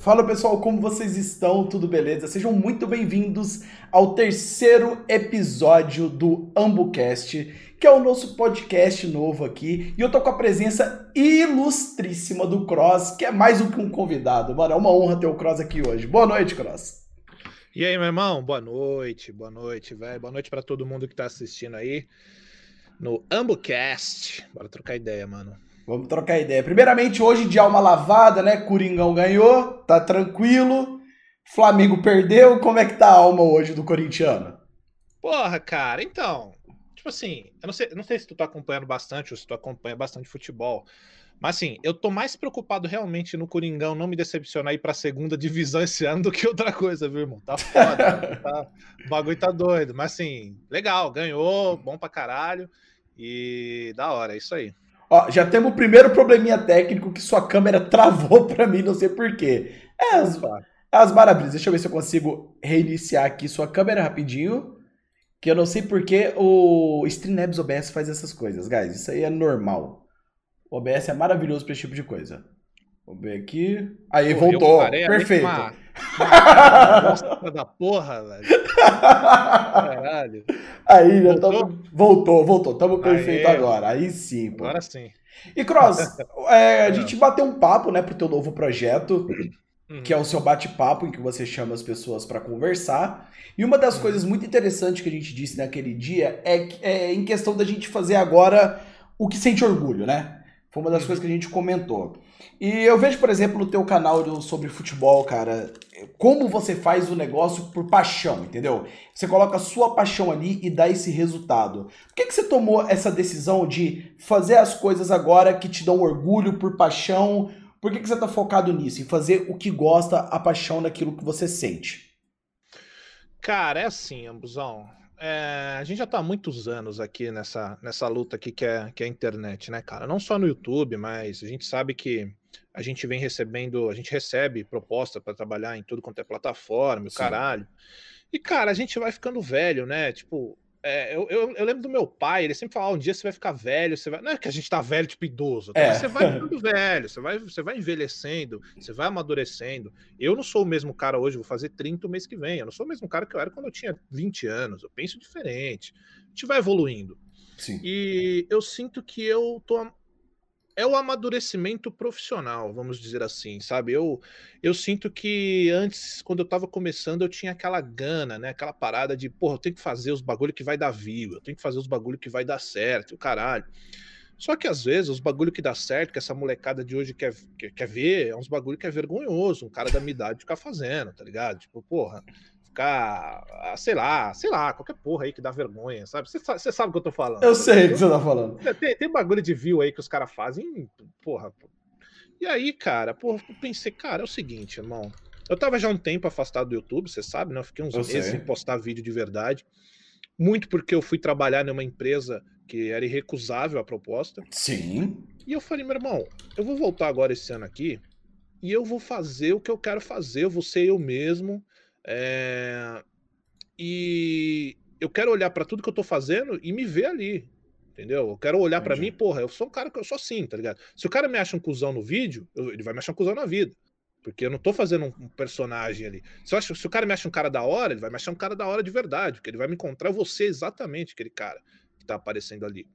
Fala pessoal, como vocês estão? Tudo beleza? Sejam muito bem-vindos ao terceiro episódio do AmbuCast, que é o nosso podcast novo aqui. E eu tô com a presença ilustríssima do Cross, que é mais do que um convidado. Mano, é uma honra ter o Cross aqui hoje. Boa noite, Cross. E aí, meu irmão? Boa noite, boa noite, velho. Boa noite para todo mundo que tá assistindo aí no AmbuCast. Bora trocar ideia, mano. Vamos trocar ideia. Primeiramente, hoje de alma lavada, né? Coringão ganhou, tá tranquilo. Flamengo perdeu. Como é que tá a alma hoje do corintiano? Porra, cara, então. Tipo assim, eu não sei, não sei se tu tá acompanhando bastante ou se tu acompanha bastante futebol. Mas assim, eu tô mais preocupado realmente no Coringão não me decepcionar ir pra segunda divisão esse ano do que outra coisa, viu, irmão? Tá foda. tá, o bagulho tá doido. Mas assim, legal, ganhou, bom pra caralho. E da hora, é isso aí. Ó, já temos o primeiro probleminha técnico que sua câmera travou para mim, não sei porquê. É as, as maravilhas. Deixa eu ver se eu consigo reiniciar aqui sua câmera rapidinho. Que eu não sei porquê o StreamLabs OBS faz essas coisas, guys. Isso aí é normal. O OBS é maravilhoso para esse tipo de coisa. Vou ver aqui. Aí, voltou. Perfeito. Uma, uma da porra, velho. Caralho. Aí, já voltou? Tamo... voltou, voltou. Tamo perfeito Aê. agora. Aí sim, pô. Agora sim. E Cross, é, a gente bateu um papo, né, pro teu novo projeto, uhum. que é o seu bate-papo, em que você chama as pessoas para conversar. E uma das uhum. coisas muito interessantes que a gente disse naquele dia é, é em questão da gente fazer agora o que sente orgulho, né? Foi uma das uhum. coisas que a gente comentou. E eu vejo, por exemplo, no teu canal sobre futebol, cara, como você faz o negócio por paixão, entendeu? Você coloca a sua paixão ali e dá esse resultado. Por que, que você tomou essa decisão de fazer as coisas agora que te dão orgulho por paixão? Por que, que você está focado nisso, em fazer o que gosta, a paixão daquilo que você sente? Cara, é assim, Ambuzão. É, a gente já está há muitos anos aqui nessa, nessa luta aqui que é, que é a internet, né, cara? Não só no YouTube, mas a gente sabe que a gente vem recebendo, a gente recebe proposta para trabalhar em tudo quanto é plataforma, o caralho. E, cara, a gente vai ficando velho, né? Tipo, é, eu, eu, eu, lembro do meu pai, ele sempre falava: um dia você vai ficar velho, você vai. Não é que a gente tá velho, tipo idoso, tá? é. você vai ficando velho, você vai, você vai envelhecendo, você vai amadurecendo. Eu não sou o mesmo cara hoje, vou fazer 30 o mês que vem. Eu não sou o mesmo cara que eu era quando eu tinha 20 anos. Eu penso diferente. A gente vai evoluindo. Sim. E eu sinto que eu tô é o amadurecimento profissional, vamos dizer assim, sabe? Eu, eu sinto que antes, quando eu tava começando, eu tinha aquela gana, né? Aquela parada de, porra, eu tenho que fazer os bagulho que vai dar view, eu tenho que fazer os bagulho que vai dar certo, o caralho. Só que às vezes os bagulho que dá certo, que essa molecada de hoje quer, quer, quer ver, é uns bagulho que é vergonhoso, um cara da minha idade ficar fazendo, tá ligado? Tipo, porra, ficar, ah, sei lá, sei lá, qualquer porra aí que dá vergonha, sabe? Você sabe o que eu tô falando. Eu sei o que você tá falando. Tem, tem bagulho de view aí que os caras fazem, porra. E aí, cara, porra, eu pensei, cara, é o seguinte, irmão. Eu tava já um tempo afastado do YouTube, você sabe, né? Eu fiquei uns eu meses sei. sem postar vídeo de verdade. Muito porque eu fui trabalhar numa empresa que era irrecusável a proposta. Sim. E eu falei, meu irmão, eu vou voltar agora esse ano aqui e eu vou fazer o que eu quero fazer, eu vou ser eu mesmo. É... E eu quero olhar para tudo que eu tô fazendo e me ver ali. Entendeu? Eu quero olhar para mim, porra, eu sou um cara que eu sou assim, tá ligado? Se o cara me acha um cuzão no vídeo, eu, ele vai me achar um cuzão na vida. Porque eu não tô fazendo um, personagem ali. Se, acho, se, o cara me acha um cara da hora, ele vai me achar um cara da hora de verdade. Porque ele vai me encontrar você exatamente, aquele cara que tá aparecendo ali.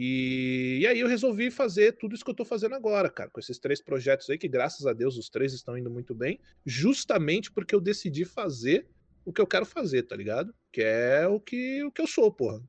E, e, aí eu resolvi fazer tudo isso que eu tô fazendo agora, cara, com esses três projetos aí, que graças a Deus os três estão indo muito bem, justamente porque eu decidi fazer o que eu quero fazer, tá ligado? Que é o que, o que eu sou, porra.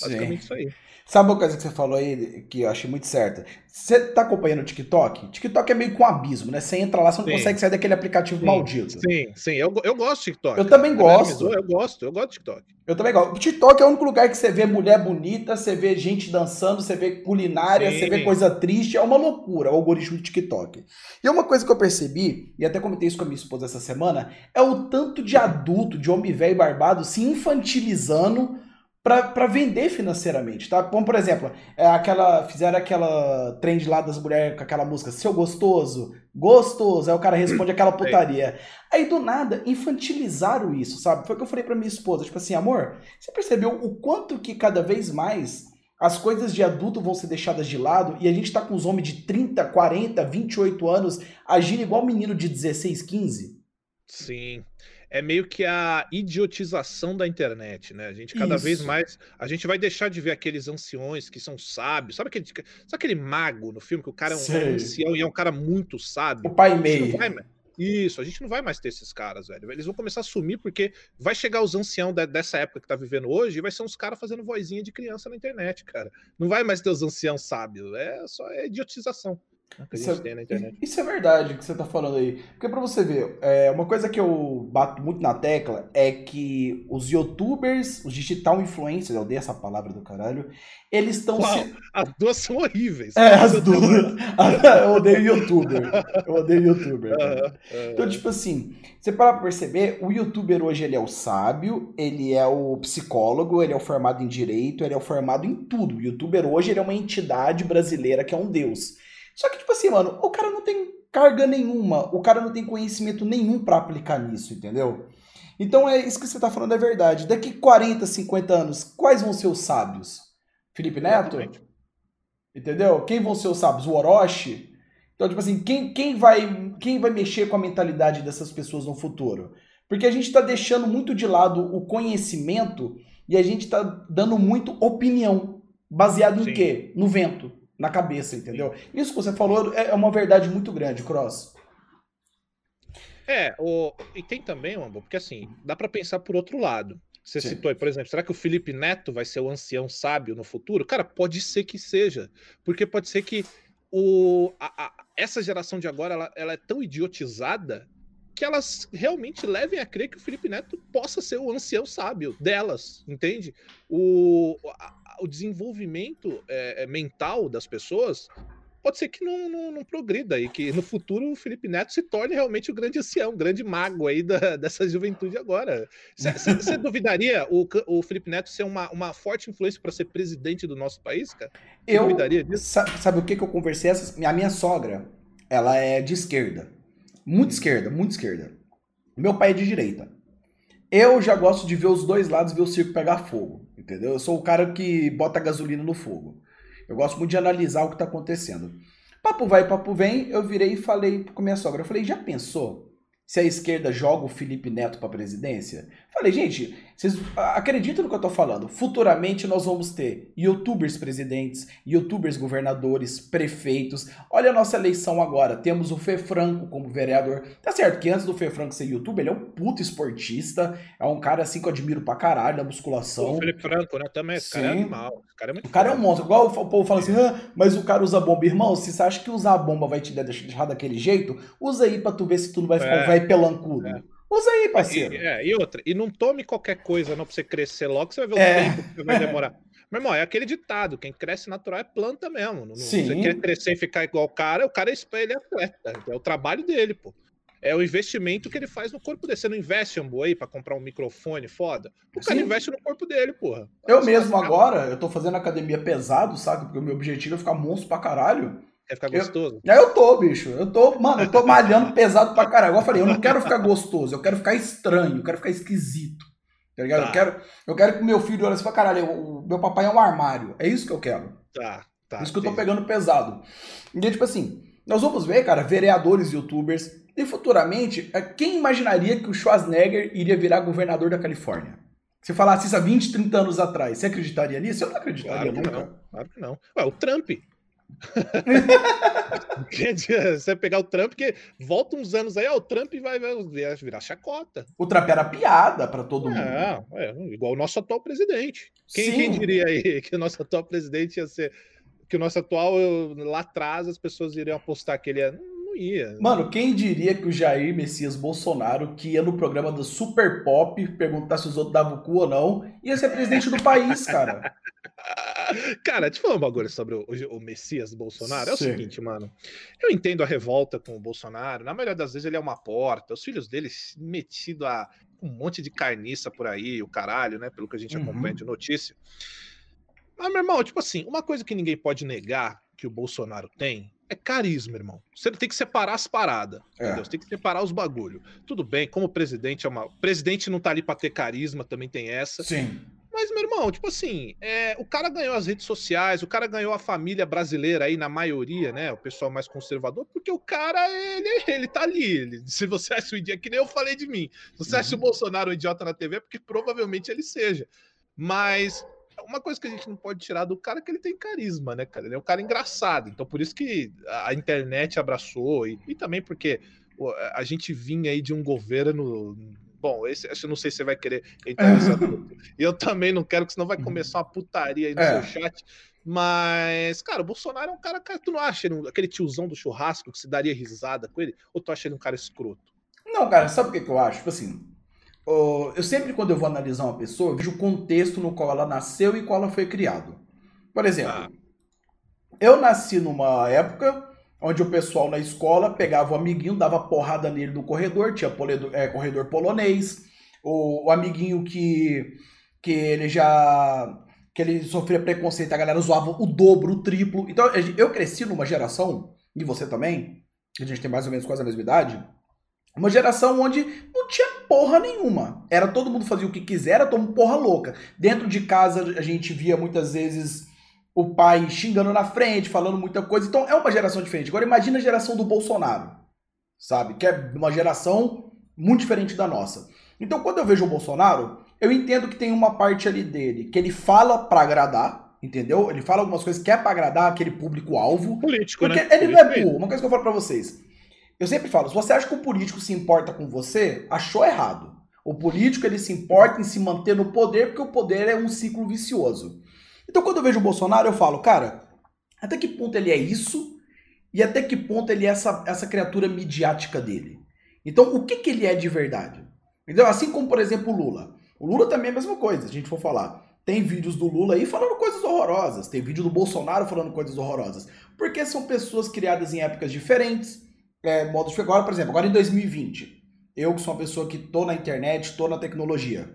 Basicamente Sim. isso aí. Sabe uma coisa que você falou aí que eu achei muito certa? Você tá acompanhando o TikTok? TikTok é meio com um abismo, né? Você entra lá, você não sim. consegue sair daquele aplicativo sim, maldito. Sim, sim. Eu, eu gosto de TikTok. Eu também gosto. Eu gosto, eu gosto de TikTok. Eu também gosto. O TikTok é o único lugar que você vê mulher bonita, você vê gente dançando, você vê culinária, sim. você vê coisa triste. É uma loucura o algoritmo do TikTok. E uma coisa que eu percebi, e até comentei isso com a minha esposa essa semana, é o tanto de adulto, de homem velho barbado se infantilizando para vender financeiramente, tá? Como, por exemplo, é aquela fizeram aquela trend lá das mulheres com aquela música Seu Gostoso, gostoso, aí o cara responde aquela putaria. Aí do nada infantilizaram isso, sabe? Foi o que eu falei para minha esposa, tipo assim, amor, você percebeu o quanto que cada vez mais as coisas de adulto vão ser deixadas de lado e a gente tá com os homens de 30, 40, 28 anos agindo igual menino de 16, 15. Sim. É meio que a idiotização da internet, né? A gente cada Isso. vez mais. A gente vai deixar de ver aqueles anciões que são sábios. Sabe aquele, sabe aquele mago no filme que o cara é um, ancião e é um cara muito sábio? O pai meio. Isso, a gente não vai mais ter esses caras, velho. Eles vão começar a sumir porque vai chegar os anciãos dessa época que tá vivendo hoje e vai ser uns caras fazendo vozinha de criança na internet, cara. Não vai mais ter os anciãos sábios. É só é idiotização. Isso é, isso é, verdade que você tá falando aí. Porque pra você ver, é, uma coisa que eu bato muito na tecla é que os youtubers, os digital influencers, eu odeio essa palavra do caralho, eles estão se... As duas são horríveis. É, as duas. eu odeio youtuber. Eu odeio youtuber. Então, tipo assim, você para pra perceber, o youtuber hoje ele é o sábio, ele é o psicólogo, ele é o formado em direito, ele é o formado em tudo. O youtuber hoje ele é uma entidade brasileira que é um deus. Só que, tipo assim, mano, o cara não tem carga nenhuma, o cara não tem conhecimento nenhum para aplicar nisso, entendeu? Então é isso que você tá falando é verdade. Daqui 40, 50 anos, quais vão ser os sábios? Felipe Neto? Exatamente. Entendeu? Quem vão ser os sábios? O Orochi? Então, tipo assim, quem, quem, vai, quem vai mexer com a mentalidade dessas pessoas no futuro? Porque a gente está deixando muito de lado o conhecimento e a gente está dando muito opinião. Baseado em Sim. quê? No vento na cabeça, entendeu? Isso que você falou é, é uma verdade muito grande, Cross. É, o... e tem também, Ambo, porque assim, dá para pensar por outro lado. Você Sim. citou aí, por exemplo, será que o Felipe Neto vai ser o ancião sábio no futuro? Cara, pode ser que seja. Porque pode ser que o, a, a, essa geração de agora ela, ela, é tão idiotizada que elas realmente levem a crer que o Felipe Neto possa ser o ancião sábio delas, entende? O, a, o desenvolvimento é, mental das pessoas pode ser que não, não, não, progrida e que no futuro o Felipe Neto se torne realmente o grande ancião, o grande mago aí da, dessa juventude agora. Você duvidaria o, o Felipe Neto ser uma, uma forte influência para ser presidente do nosso país, cara? Eu duvidaria disso? Sabe, sabe, o que, que eu conversei? A minha sogra, ela é de esquerda. Muito esquerda, muito esquerda. Meu pai é de direita. Eu já gosto de ver os dois lados, ver o circo pegar fogo, entendeu? Eu sou o cara que bota gasolina no fogo. Eu gosto muito de analisar o que está acontecendo. Papo vai, papo vem, eu virei e falei com minha sogra, eu falei, já pensou se a esquerda joga o Felipe Neto para presidência? Falei, gente, vocês acreditam no que eu tô falando? Futuramente nós vamos ter youtubers presidentes, youtubers governadores, prefeitos. Olha a nossa eleição agora. Temos o Fê Franco como vereador. Tá certo que antes do Fê Franco ser youtuber, ele é um puto esportista. É um cara assim que eu admiro pra caralho na musculação. O Felipe Franco, né? Também. Esse cara é animal. O cara é, muito o cara é um monstro. Igual o povo fala assim, ah, mas o cara usa bomba. Irmão, se você acha que usar a bomba vai te deixar daquele jeito, usa aí pra tu ver se tu não vai ficar é. um velho pelancudo. É. Usa aí, parceiro. E, é, e outra, e não tome qualquer coisa não pra você crescer logo, você vai ver o é. tempo que vai demorar. Meu irmão, é aquele ditado: quem cresce natural é planta mesmo. Não, Sim. Você quer crescer e ficar igual o cara, o cara é ele é atleta. É o trabalho dele, pô. É o investimento que ele faz no corpo dele. Você não investe, Ambo, aí, pra comprar um microfone foda? O cara Sim. investe no corpo dele, porra. Eu mesmo agora, eu tô fazendo academia pesado, sabe? Porque o meu objetivo é ficar monstro pra caralho. Quer ficar gostoso? Eu, eu tô, bicho. Eu tô, mano, eu tô malhando pesado pra caralho. Igual eu falei, eu não quero ficar gostoso, eu quero ficar estranho, eu quero ficar esquisito. Tá ligado? Tá. Eu, quero, eu quero que meu filho olhe assim pra caralho, o meu papai é um armário. É isso que eu quero. Tá, tá. Isso que eu tô pegando pesado. E tipo assim, nós vamos ver, cara, vereadores youtubers. E futuramente, é, quem imaginaria que o Schwarzenegger iria virar governador da Califórnia? Se falasse isso há 20, 30 anos atrás, você acreditaria nisso? Eu não acreditaria claro nunca. Não, claro que não. Ué, o Trump. Você pegar o Trump, que volta uns anos aí, ó, o Trump vai, vai virar chacota. O Trump era piada para todo mundo. É, é, igual o nosso atual presidente. Quem, quem, diria aí que o nosso atual presidente ia ser. Que o nosso atual, lá atrás, as pessoas iriam apostar que ele ia. Não ia. Mano, quem diria que o Jair Messias Bolsonaro, que ia no programa do Super Pop perguntar se os outros davam o cu ou não, ia ser presidente do país, cara. Cara, deixa eu falar um bagulho sobre o, o Messias Bolsonaro. É o Sim. seguinte, mano. Eu entendo a revolta com o Bolsonaro. Na maioria das vezes ele é uma porta. Os filhos dele metido a um monte de carniça por aí, o caralho, né? Pelo que a gente uhum. acompanha de notícia. Mas, meu irmão, tipo assim, uma coisa que ninguém pode negar que o Bolsonaro tem é carisma, irmão. Você tem que separar as paradas, é. entendeu? Você tem que separar os bagulho. Tudo bem, como presidente é uma. presidente não tá ali pra ter carisma, também tem essa. Sim. Mas, meu irmão, tipo assim, é, o cara ganhou as redes sociais, o cara ganhou a família brasileira aí, na maioria, né? O pessoal mais conservador, porque o cara, ele, ele tá ali. Ele, se você acha o idiota, que nem eu falei de mim. Se você acha o uhum. Bolsonaro um idiota na TV, é porque provavelmente ele seja. Mas uma coisa que a gente não pode tirar do cara é que ele tem carisma, né, cara? Ele é um cara engraçado. Então, por isso que a internet abraçou, e, e também porque a gente vinha aí de um governo. Bom, esse, eu não sei se você vai querer entrar nessa E eu também não quero, que senão vai começar uma putaria aí no é. seu chat. Mas, cara, o Bolsonaro é um cara. Tu não acha ele aquele tiozão do churrasco que se daria risada com ele? Ou tu acha ele um cara escroto? Não, cara, sabe o que, que eu acho? Tipo assim, eu sempre, quando eu vou analisar uma pessoa, vejo o contexto no qual ela nasceu e qual ela foi criada. Por exemplo, ah. eu nasci numa época onde o pessoal na escola pegava o amiguinho, dava porrada nele no corredor, tinha é, corredor polonês, o, o, amiguinho que, que ele já que ele sofria preconceito, a galera zoava o dobro, o triplo. Então eu cresci numa geração, e você também, a gente tem mais ou menos quase a mesma idade, uma geração onde não tinha porra nenhuma. Era todo mundo fazia o que quiser, era todo mundo porra louca. Dentro de casa a gente via muitas vezes o pai xingando na frente, falando muita coisa. Então é uma geração diferente. Agora imagina a geração do Bolsonaro, sabe? Que é uma geração muito diferente da nossa. Então quando eu vejo o Bolsonaro, eu entendo que tem uma parte ali dele que ele fala para agradar, entendeu? Ele fala algumas coisas que é para agradar aquele público-alvo. Político, porque né? ele Político não é burro. Uma coisa que eu falo para vocês. Eu sempre falo, se você acha que o político se importa com você, achou errado. O político ele se importa em se manter no poder porque o poder é um ciclo vicioso. Então quando eu vejo o Bolsonaro, eu falo, cara, até que ponto ele é isso e até que ponto ele é essa, essa criatura midiática dele. Então o que, que ele é de verdade? Então, assim como, por exemplo, o Lula. O Lula também é a mesma coisa, a gente for falar. Tem vídeos do Lula aí falando coisas horrorosas, tem vídeo do Bolsonaro falando coisas horrorosas. Porque são pessoas criadas em épocas diferentes, é, modos de agora, por exemplo, agora em 2020, eu que sou uma pessoa que tô na internet, tô na tecnologia,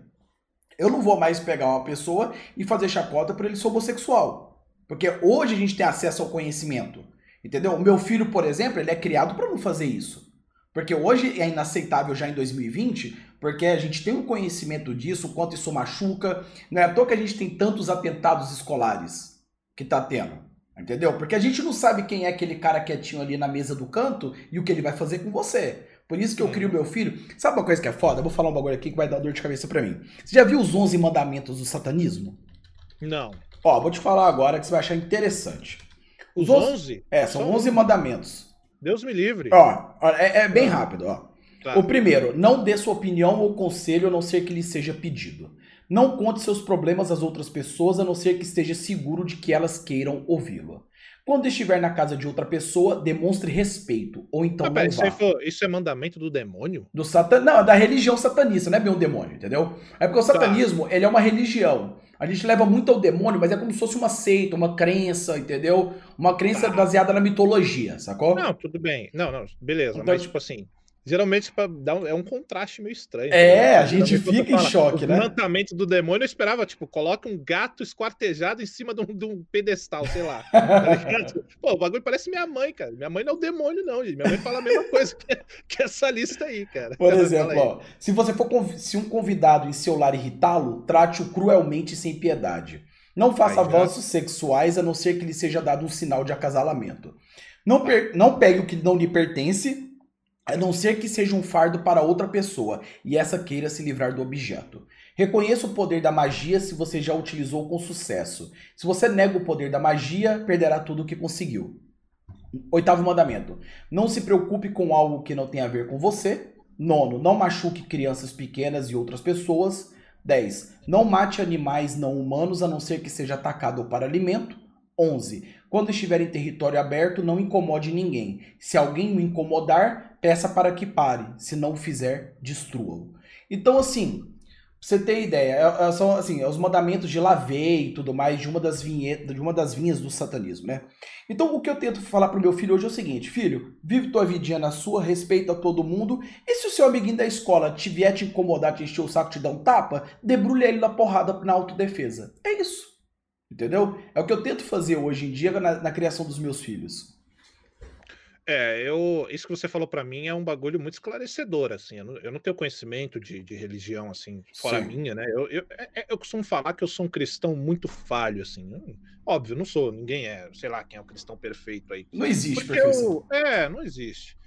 eu não vou mais pegar uma pessoa e fazer chacota por ele ser homossexual. Porque hoje a gente tem acesso ao conhecimento. Entendeu? O meu filho, por exemplo, ele é criado para não fazer isso. Porque hoje é inaceitável já em 2020, porque a gente tem um conhecimento disso, o quanto isso machuca. Não é à toa que a gente tem tantos atentados escolares que tá tendo. Entendeu? Porque a gente não sabe quem é aquele cara quietinho ali na mesa do canto e o que ele vai fazer com você. Por isso que eu crio meu filho. Sabe uma coisa que é foda? Eu vou falar um bagulho aqui que vai dar dor de cabeça para mim. Você já viu os 11 mandamentos do satanismo? Não. Ó, vou te falar agora que você vai achar interessante. Os 11? É, são 11 mandamentos. Deus me livre. Ó, é, é bem rápido, ó. Tá. O primeiro, não dê sua opinião ou conselho a não ser que lhe seja pedido. Não conte seus problemas às outras pessoas a não ser que esteja seguro de que elas queiram ouvi-lo. Quando estiver na casa de outra pessoa, demonstre respeito, ou então ah, não isso, for, isso, é mandamento do demônio? Do satan... Não, da religião satanista, não é bem um demônio, entendeu? É porque o tá. satanismo, tá. ele é uma religião. A gente leva muito ao demônio, mas é como se fosse uma seita, uma crença, entendeu? Uma crença tá. baseada na mitologia, sacou? Não, tudo bem. Não, não, beleza. Então, mas, tipo assim, Geralmente um, é um contraste meio estranho. É, né? a gente fica em fala, choque, o né? O levantamento do demônio eu esperava, tipo, coloca um gato esquartejado em cima de um, de um pedestal, sei lá. Tá Pô, o bagulho parece minha mãe, cara. Minha mãe não é o demônio, não, gente. Minha mãe fala a mesma coisa que, que essa lista aí, cara. Por exemplo, ó, se você for se um convidado em seu lar irritá-lo, trate-o cruelmente sem piedade. Não faça Ai, avanços sexuais a não ser que lhe seja dado um sinal de acasalamento. Não, não pegue o que não lhe pertence a não ser que seja um fardo para outra pessoa e essa queira se livrar do objeto. Reconheça o poder da magia se você já utilizou com sucesso. Se você nega o poder da magia, perderá tudo o que conseguiu. Oitavo mandamento: Não se preocupe com algo que não tem a ver com você. Nono: Não machuque crianças pequenas e outras pessoas. 10. Não mate animais não humanos a não ser que seja atacado para alimento. 11. Quando estiver em território aberto, não incomode ninguém. Se alguém o incomodar, peça para que pare. Se não o fizer, destrua-o. Então, assim, pra você ter ideia, é, é, são assim, é os mandamentos de Lavei e tudo mais, de uma das vinhetas, de uma das vinhas do satanismo, né? Então, o que eu tento falar pro meu filho hoje é o seguinte: filho, vive tua vidinha na sua, respeita todo mundo, e se o seu amiguinho da escola te vier te incomodar, te encher o saco, te dar um tapa, debrulha ele na porrada na autodefesa. É isso. Entendeu? É o que eu tento fazer hoje em dia na, na criação dos meus filhos. É, eu, isso que você falou para mim é um bagulho muito esclarecedor, assim. Eu não, eu não tenho conhecimento de, de, religião, assim, fora Sim. minha, né? Eu, eu, é, é, eu, costumo falar que eu sou um cristão muito falho, assim. Eu, óbvio, não sou, ninguém é, sei lá, quem é o cristão perfeito aí. Não existe perfeição. é, não existe.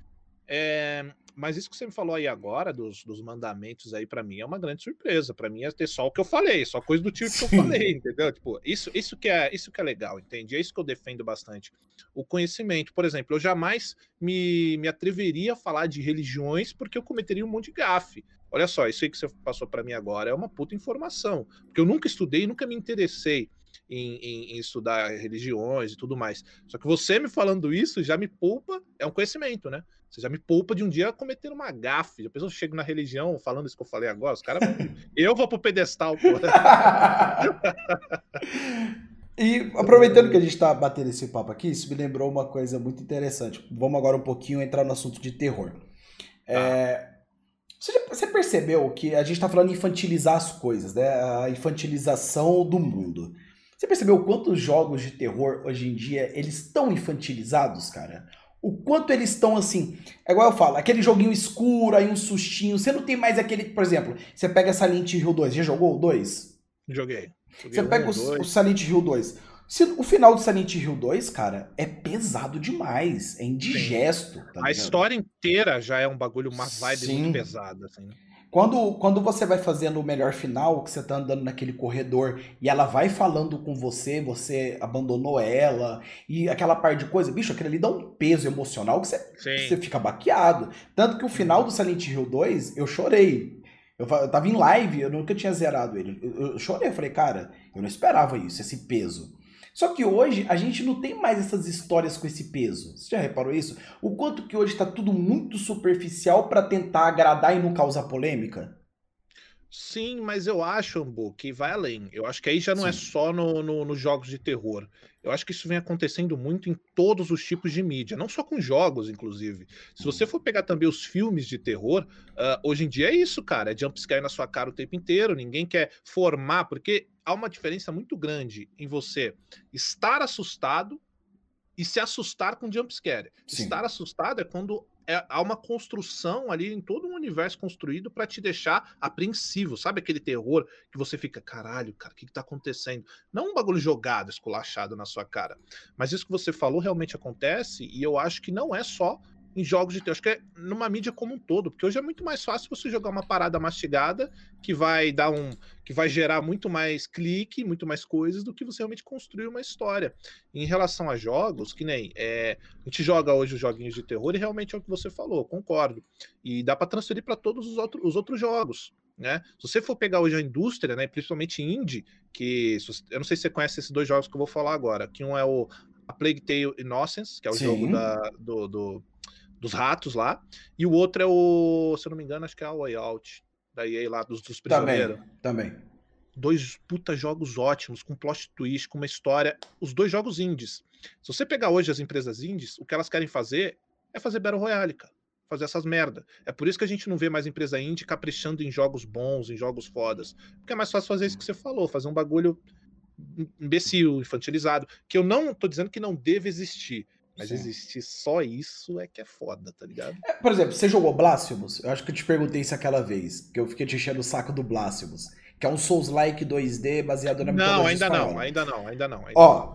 É, mas isso que você me falou aí agora, dos, dos mandamentos aí, para mim é uma grande surpresa. para mim é ter só o que eu falei, só coisa do tipo que eu falei, entendeu? Tipo, isso, isso, que é, isso que é legal, entende? É isso que eu defendo bastante. O conhecimento. Por exemplo, eu jamais me, me atreveria a falar de religiões porque eu cometeria um monte de gafe. Olha só, isso aí que você passou para mim agora é uma puta informação. Porque eu nunca estudei, nunca me interessei em, em, em, estudar religiões e tudo mais. Só que você me falando isso já me poupa, é um conhecimento, né? Você já me poupa de um dia cometer uma gafe. A pessoa chega na religião falando isso que eu falei agora, os caras. eu vou pro pedestal, pô. e aproveitando que a gente tá batendo esse papo aqui, isso me lembrou uma coisa muito interessante. Vamos agora um pouquinho entrar no assunto de terror. É, você, já, você, percebeu que a gente tá falando de infantilizar as coisas, né? A infantilização do mundo. Você percebeu quantos jogos de terror hoje em dia eles estão infantilizados, cara? O quanto eles estão assim. É igual eu falo, aquele joguinho escuro, aí um sustinho. Você não tem mais aquele. Por exemplo, você pega Silent Hill 2. Já jogou o 2? Joguei. Joguei você pega o, o, Silent Hill 2. Se, o final do Silent Hill 2, cara, é pesado demais. É indigesto. Tá a história inteira já é um bagulho, uma vibe Sim. muito pesada. Assim. Quando, quando você vai fazendo o melhor final, que você tá andando naquele corredor e ela vai falando com você, você abandonou ela, e aquela parte de coisa, bicho, aquilo ali dá um peso emocional que você, você fica baqueado. Tanto que o final do Silent Hill 2, eu chorei. Eu, eu tava em live, eu nunca tinha zerado ele. Eu, eu chorei, eu falei, cara, eu não esperava isso, esse peso. Só que hoje a gente não tem mais essas histórias com esse peso. Você já reparou isso? O quanto que hoje está tudo muito superficial para tentar agradar e não causar polêmica? Sim, mas eu acho, Ambu, que vai além. Eu acho que aí já não é Sim. é só no, no, nos jogos de terror. Eu acho que isso vem acontecendo muito em todos os tipos de mídia, não só com jogos, inclusive. Se você for pegar também os filmes de terror, uh, hoje em dia é isso, cara. É jumpscare na sua cara o tempo inteiro. Ninguém quer formar, porque há uma diferença muito grande em você estar assustado e se assustar com jumpscare. Estar assustado é quando é, há uma construção ali em todo um universo construído para te deixar apreensivo, sabe aquele terror que você fica, caralho, cara, o que, que tá acontecendo? Não um bagulho jogado, esculachado na sua cara. Mas isso que você falou realmente acontece, e eu acho que não é só em jogos de terror. Acho que é numa mídia como um todo, porque hoje é muito mais fácil você jogar uma parada mastigada que vai dar um. que vai gerar muito mais clique, muito mais coisas do que você realmente construir uma história. Em relação a jogos, que nem. É, a gente joga hoje os joguinhos de terror e realmente é o que você falou, concordo. E dá para transferir para todos os, outro, os outros jogos. Né? Se você for pegar hoje a indústria, né, principalmente indie, que eu não sei se você conhece esses dois jogos que eu vou falar agora, que um é o a Plague Tale Innocence, que é o Sim. jogo da, do, do dos ratos lá. E o outro é o, se eu não me engano, acho que é a Way Out, da EA lá, dos, dos prisioneiros. Também, também. Dois puta jogos ótimos, com plot twist, com uma história. Os dois jogos indies. Se você pegar hoje as empresas indies, o que elas querem fazer é fazer Battle Royale, cara. Fazer essas merda. É por isso que a gente não vê mais empresa indie caprichando em jogos bons, em jogos fodas. Porque é mais fácil fazer isso que você falou, fazer um bagulho imbecil, infantilizado. Que eu não tô dizendo que não deve existir. Mas Sim. existir só isso é que é foda, tá ligado? É, por exemplo, você jogou Blasphemous? Eu acho que eu te perguntei isso aquela vez, que eu fiquei te enchendo o saco do Blasphemous. Que é um Souls-like 2D baseado na Não, ainda não, ainda não, ainda não, ainda Ó,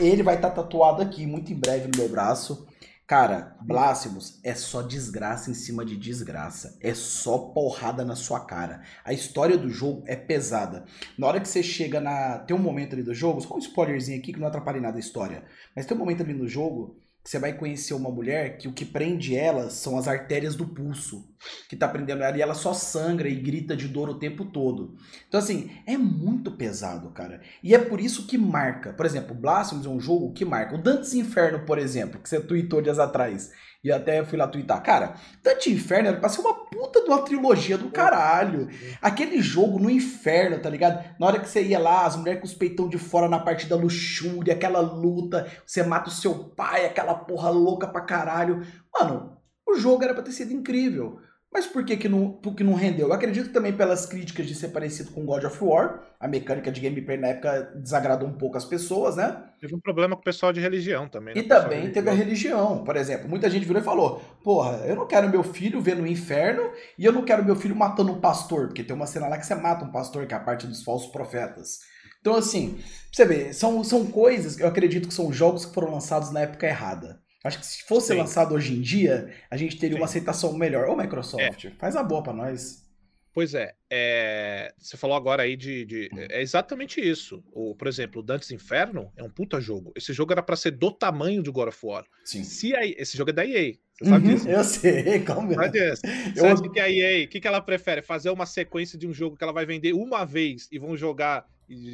ele vai estar tá tatuado aqui muito em breve no meu braço. Cara, Blasphemous é só desgraça em cima de desgraça. É só porrada na sua cara. A história do jogo é pesada. Na hora que você chega na. Tem um momento ali do jogo, só um spoilerzinho aqui que não atrapalha nada a história. Mas tem um momento ali no jogo você vai conhecer uma mulher que o que prende ela são as artérias do pulso, que tá prendendo ela e ela só sangra e grita de dor o tempo todo. Então assim, é muito pesado, cara. E é por isso que marca. Por exemplo, Blasphemous é um jogo que marca. O Dantes Inferno, por exemplo, que você tweetou dias atrás, e até fui lá twittar. Cara, Dante Inferno era pra ser uma puta de uma trilogia do caralho. Aquele jogo no inferno, tá ligado? Na hora que você ia lá, as mulheres com os peitão de fora na parte da luxúria, aquela luta, você mata o seu pai, aquela porra louca pra caralho. Mano, o jogo era pra ter sido incrível. Mas por que, que, não, por que não rendeu? Eu acredito também pelas críticas de ser parecido com God of War. A mecânica de gameplay na época desagradou um pouco as pessoas, né? Teve um problema com o pessoal de religião também. Né? E também teve a religião. Por exemplo, muita gente virou e falou: Porra, eu não quero meu filho vendo o inferno e eu não quero meu filho matando um pastor, porque tem uma cena lá que você mata um pastor, que é a parte dos falsos profetas. Então, assim, pra você ver, são, são coisas que eu acredito que são jogos que foram lançados na época errada. Acho que se fosse Sim. lançado hoje em dia, a gente teria Sim. uma aceitação melhor. Ô, Microsoft, é. faz a boa para nós. Pois é, é, você falou agora aí de, de, hum. É exatamente isso. O, por exemplo, o Dantes Inferno é um puta jogo. Esse jogo era para ser do tamanho do God of War. Sim. Se a, esse jogo é da EA. Você sabe uhum, disso? Eu sei, como é. Você eu... acha que a EA, o que, que ela prefere? Fazer uma sequência de um jogo que ela vai vender uma vez e vão jogar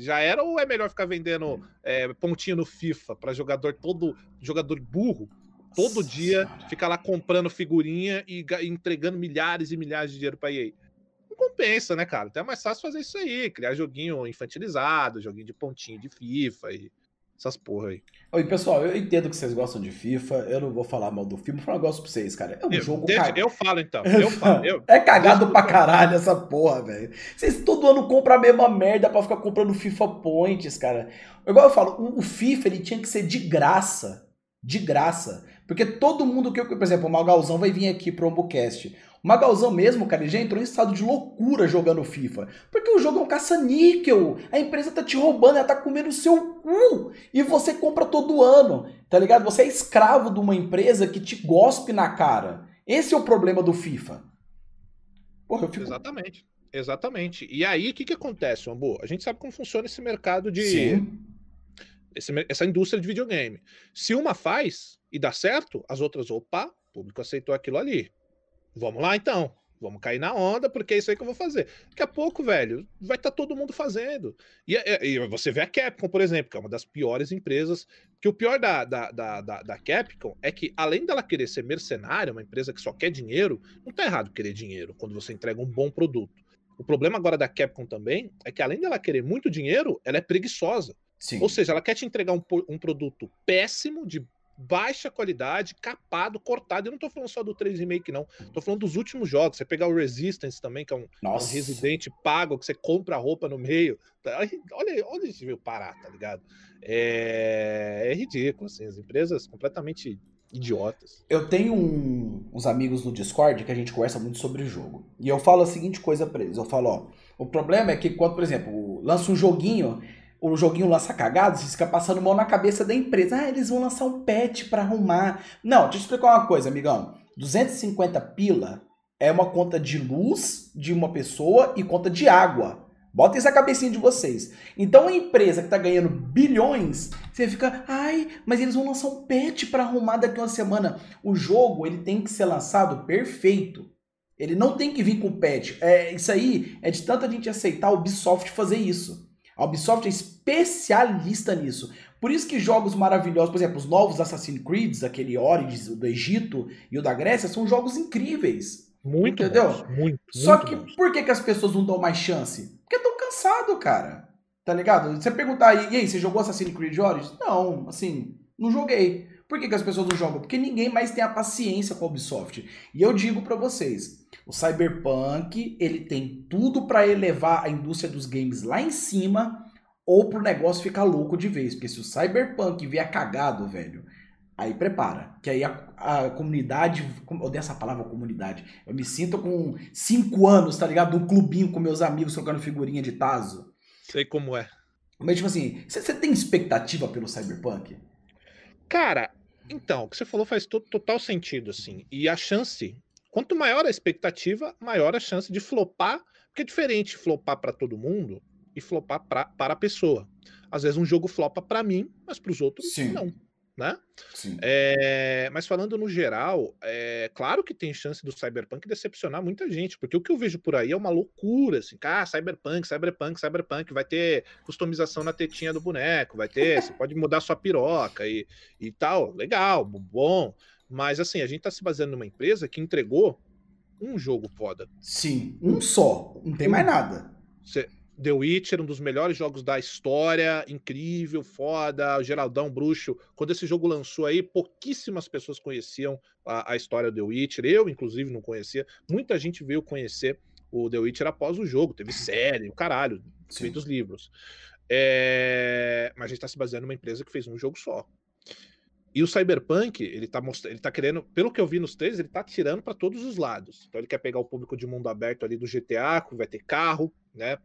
já era ou é melhor ficar vendendo é, pontinho no FIFA para jogador todo jogador burro todo Nossa. dia ficar lá comprando figurinha e entregando milhares e milhares de dinheiro para EA? Não compensa, né, cara? Então é mais fácil fazer isso aí, criar joguinho infantilizado, joguinho de pontinho de FIFA e essas porra aí. Oi, pessoal, eu entendo que vocês gostam de FIFA, eu não vou falar mal do filme, eu gosto pra vocês, cara. É um eu, jogo cagado. Eu falo então, eu falo. Eu, é cagado pra caralho essa porra, velho. Vocês todo ano compram a mesma merda pra ficar comprando FIFA Points, cara. Igual eu falo, o FIFA ele tinha que ser de graça. De graça. Porque todo mundo que, por exemplo, o Magalzão vai vir aqui pro Ombucast. Magalzão mesmo, cara, ele já entrou em estado de loucura jogando FIFA. Porque o jogo é um caça-níquel. A empresa tá te roubando, ela tá comendo o seu cu. E você compra todo ano, tá ligado? Você é escravo de uma empresa que te gospe na cara. Esse é o problema do FIFA. Porra, fico... Exatamente. Exatamente. E aí, o que, que acontece, Ambu? A gente sabe como funciona esse mercado de. Sim. Esse, essa indústria de videogame. Se uma faz e dá certo, as outras, opa, o público aceitou aquilo ali. Vamos lá então. Vamos cair na onda, porque é isso aí que eu vou fazer. Daqui a pouco, velho, vai estar tá todo mundo fazendo. E, e, e, você vê a Capcom, por exemplo, que é uma das piores empresas. Que o pior da, da, da, da, da Capcom é que, além dela querer ser mercenária, uma empresa que só quer dinheiro, não tá errado querer dinheiro quando você entrega um bom produto. O problema agora da Capcom também é que, além dela querer muito dinheiro, ela é preguiçosa. Sim. Ou seja, ela quer te entregar um, um produto péssimo, de baixa qualidade, capado, cortado. Eu não tô falando só do 3 Remake, não. Tô falando dos últimos jogos. Você pegar o Resistance também, que é um, um Resident pago, que você compra a roupa no meio. Tá, olha, olha esse veio parar, tá ligado? É, é ridículo, assim, as empresas completamente idiotas. Eu tenho um, uns amigos no Discord que a gente conversa muito sobre o jogo. E eu falo a seguinte coisa pra eles. Eu falo, ó, o problema é que quando, por exemplo, lança um joguinho o joguinho lança cagado, você fica passando mão na cabeça da empresa. Ah, eles vão lançar um patch para arrumar. Não, deixa eu explicar uma coisa, amigão. 250 pila é uma conta de luz de uma pessoa e conta de água. Bota isso na cabecinha de vocês. Então a empresa que tá ganhando bilhões, você fica, ai, mas eles vão lançar um patch para arrumar daqui uma semana. O jogo, ele tem que ser lançado perfeito. Ele não tem que vir com patch. É, isso aí é de tanta gente aceitar o Ubisoft fazer isso. A Ubisoft é especialista nisso. Por isso que jogos maravilhosos, por exemplo, os novos Assassin's Creed, aquele Origins do Egito e o da Grécia, são jogos incríveis. Muito, entendeu? Bons, muito, Só muito que bons. por que, que as pessoas não dão mais chance? Porque estão cansados, cara. Tá ligado? Você perguntar, e aí, você jogou Assassin's Creed Origins? Não, assim, não joguei. Por que, que as pessoas não jogam? Porque ninguém mais tem a paciência com a Ubisoft. E eu digo para vocês, o Cyberpunk, ele tem tudo para elevar a indústria dos games lá em cima ou pro negócio ficar louco de vez. Porque se o Cyberpunk vier cagado, velho, aí prepara. Que aí a, a comunidade. Eu odeio essa palavra comunidade. Eu me sinto com cinco anos, tá ligado? Num clubinho com meus amigos trocando figurinha de Tazo. Sei como é. Mas, tipo assim, você tem expectativa pelo Cyberpunk? Cara, então, o que você falou faz total sentido, assim. E a chance Quanto maior a expectativa, maior a chance de flopar, porque é diferente flopar para todo mundo e flopar pra, para a pessoa. Às vezes um jogo flopa para mim, mas para os outros Sim. não. Né? É, mas falando no geral, é claro que tem chance do Cyberpunk decepcionar muita gente, porque o que eu vejo por aí é uma loucura, assim, ah, Cyberpunk, Cyberpunk, Cyberpunk, vai ter customização na tetinha do boneco, vai ter, você pode mudar sua piroca e, e tal, legal, bom, mas assim, a gente tá se baseando numa empresa que entregou um jogo foda. Sim, um só. Não tem mais nada. Cê, The Witcher, um dos melhores jogos da história, incrível, foda, Geraldão, bruxo. Quando esse jogo lançou aí, pouquíssimas pessoas conheciam a, a história do The Witcher. Eu, inclusive, não conhecia. Muita gente veio conhecer o The Witcher após o jogo. Teve série, o caralho, veio dos livros. É... Mas a gente tá se baseando numa empresa que fez um jogo só. E o Cyberpunk, ele tá, mostrando, ele tá querendo, pelo que eu vi nos trailers, ele tá tirando para todos os lados. Então ele quer pegar o público de mundo aberto ali do GTA, que vai ter carro, né?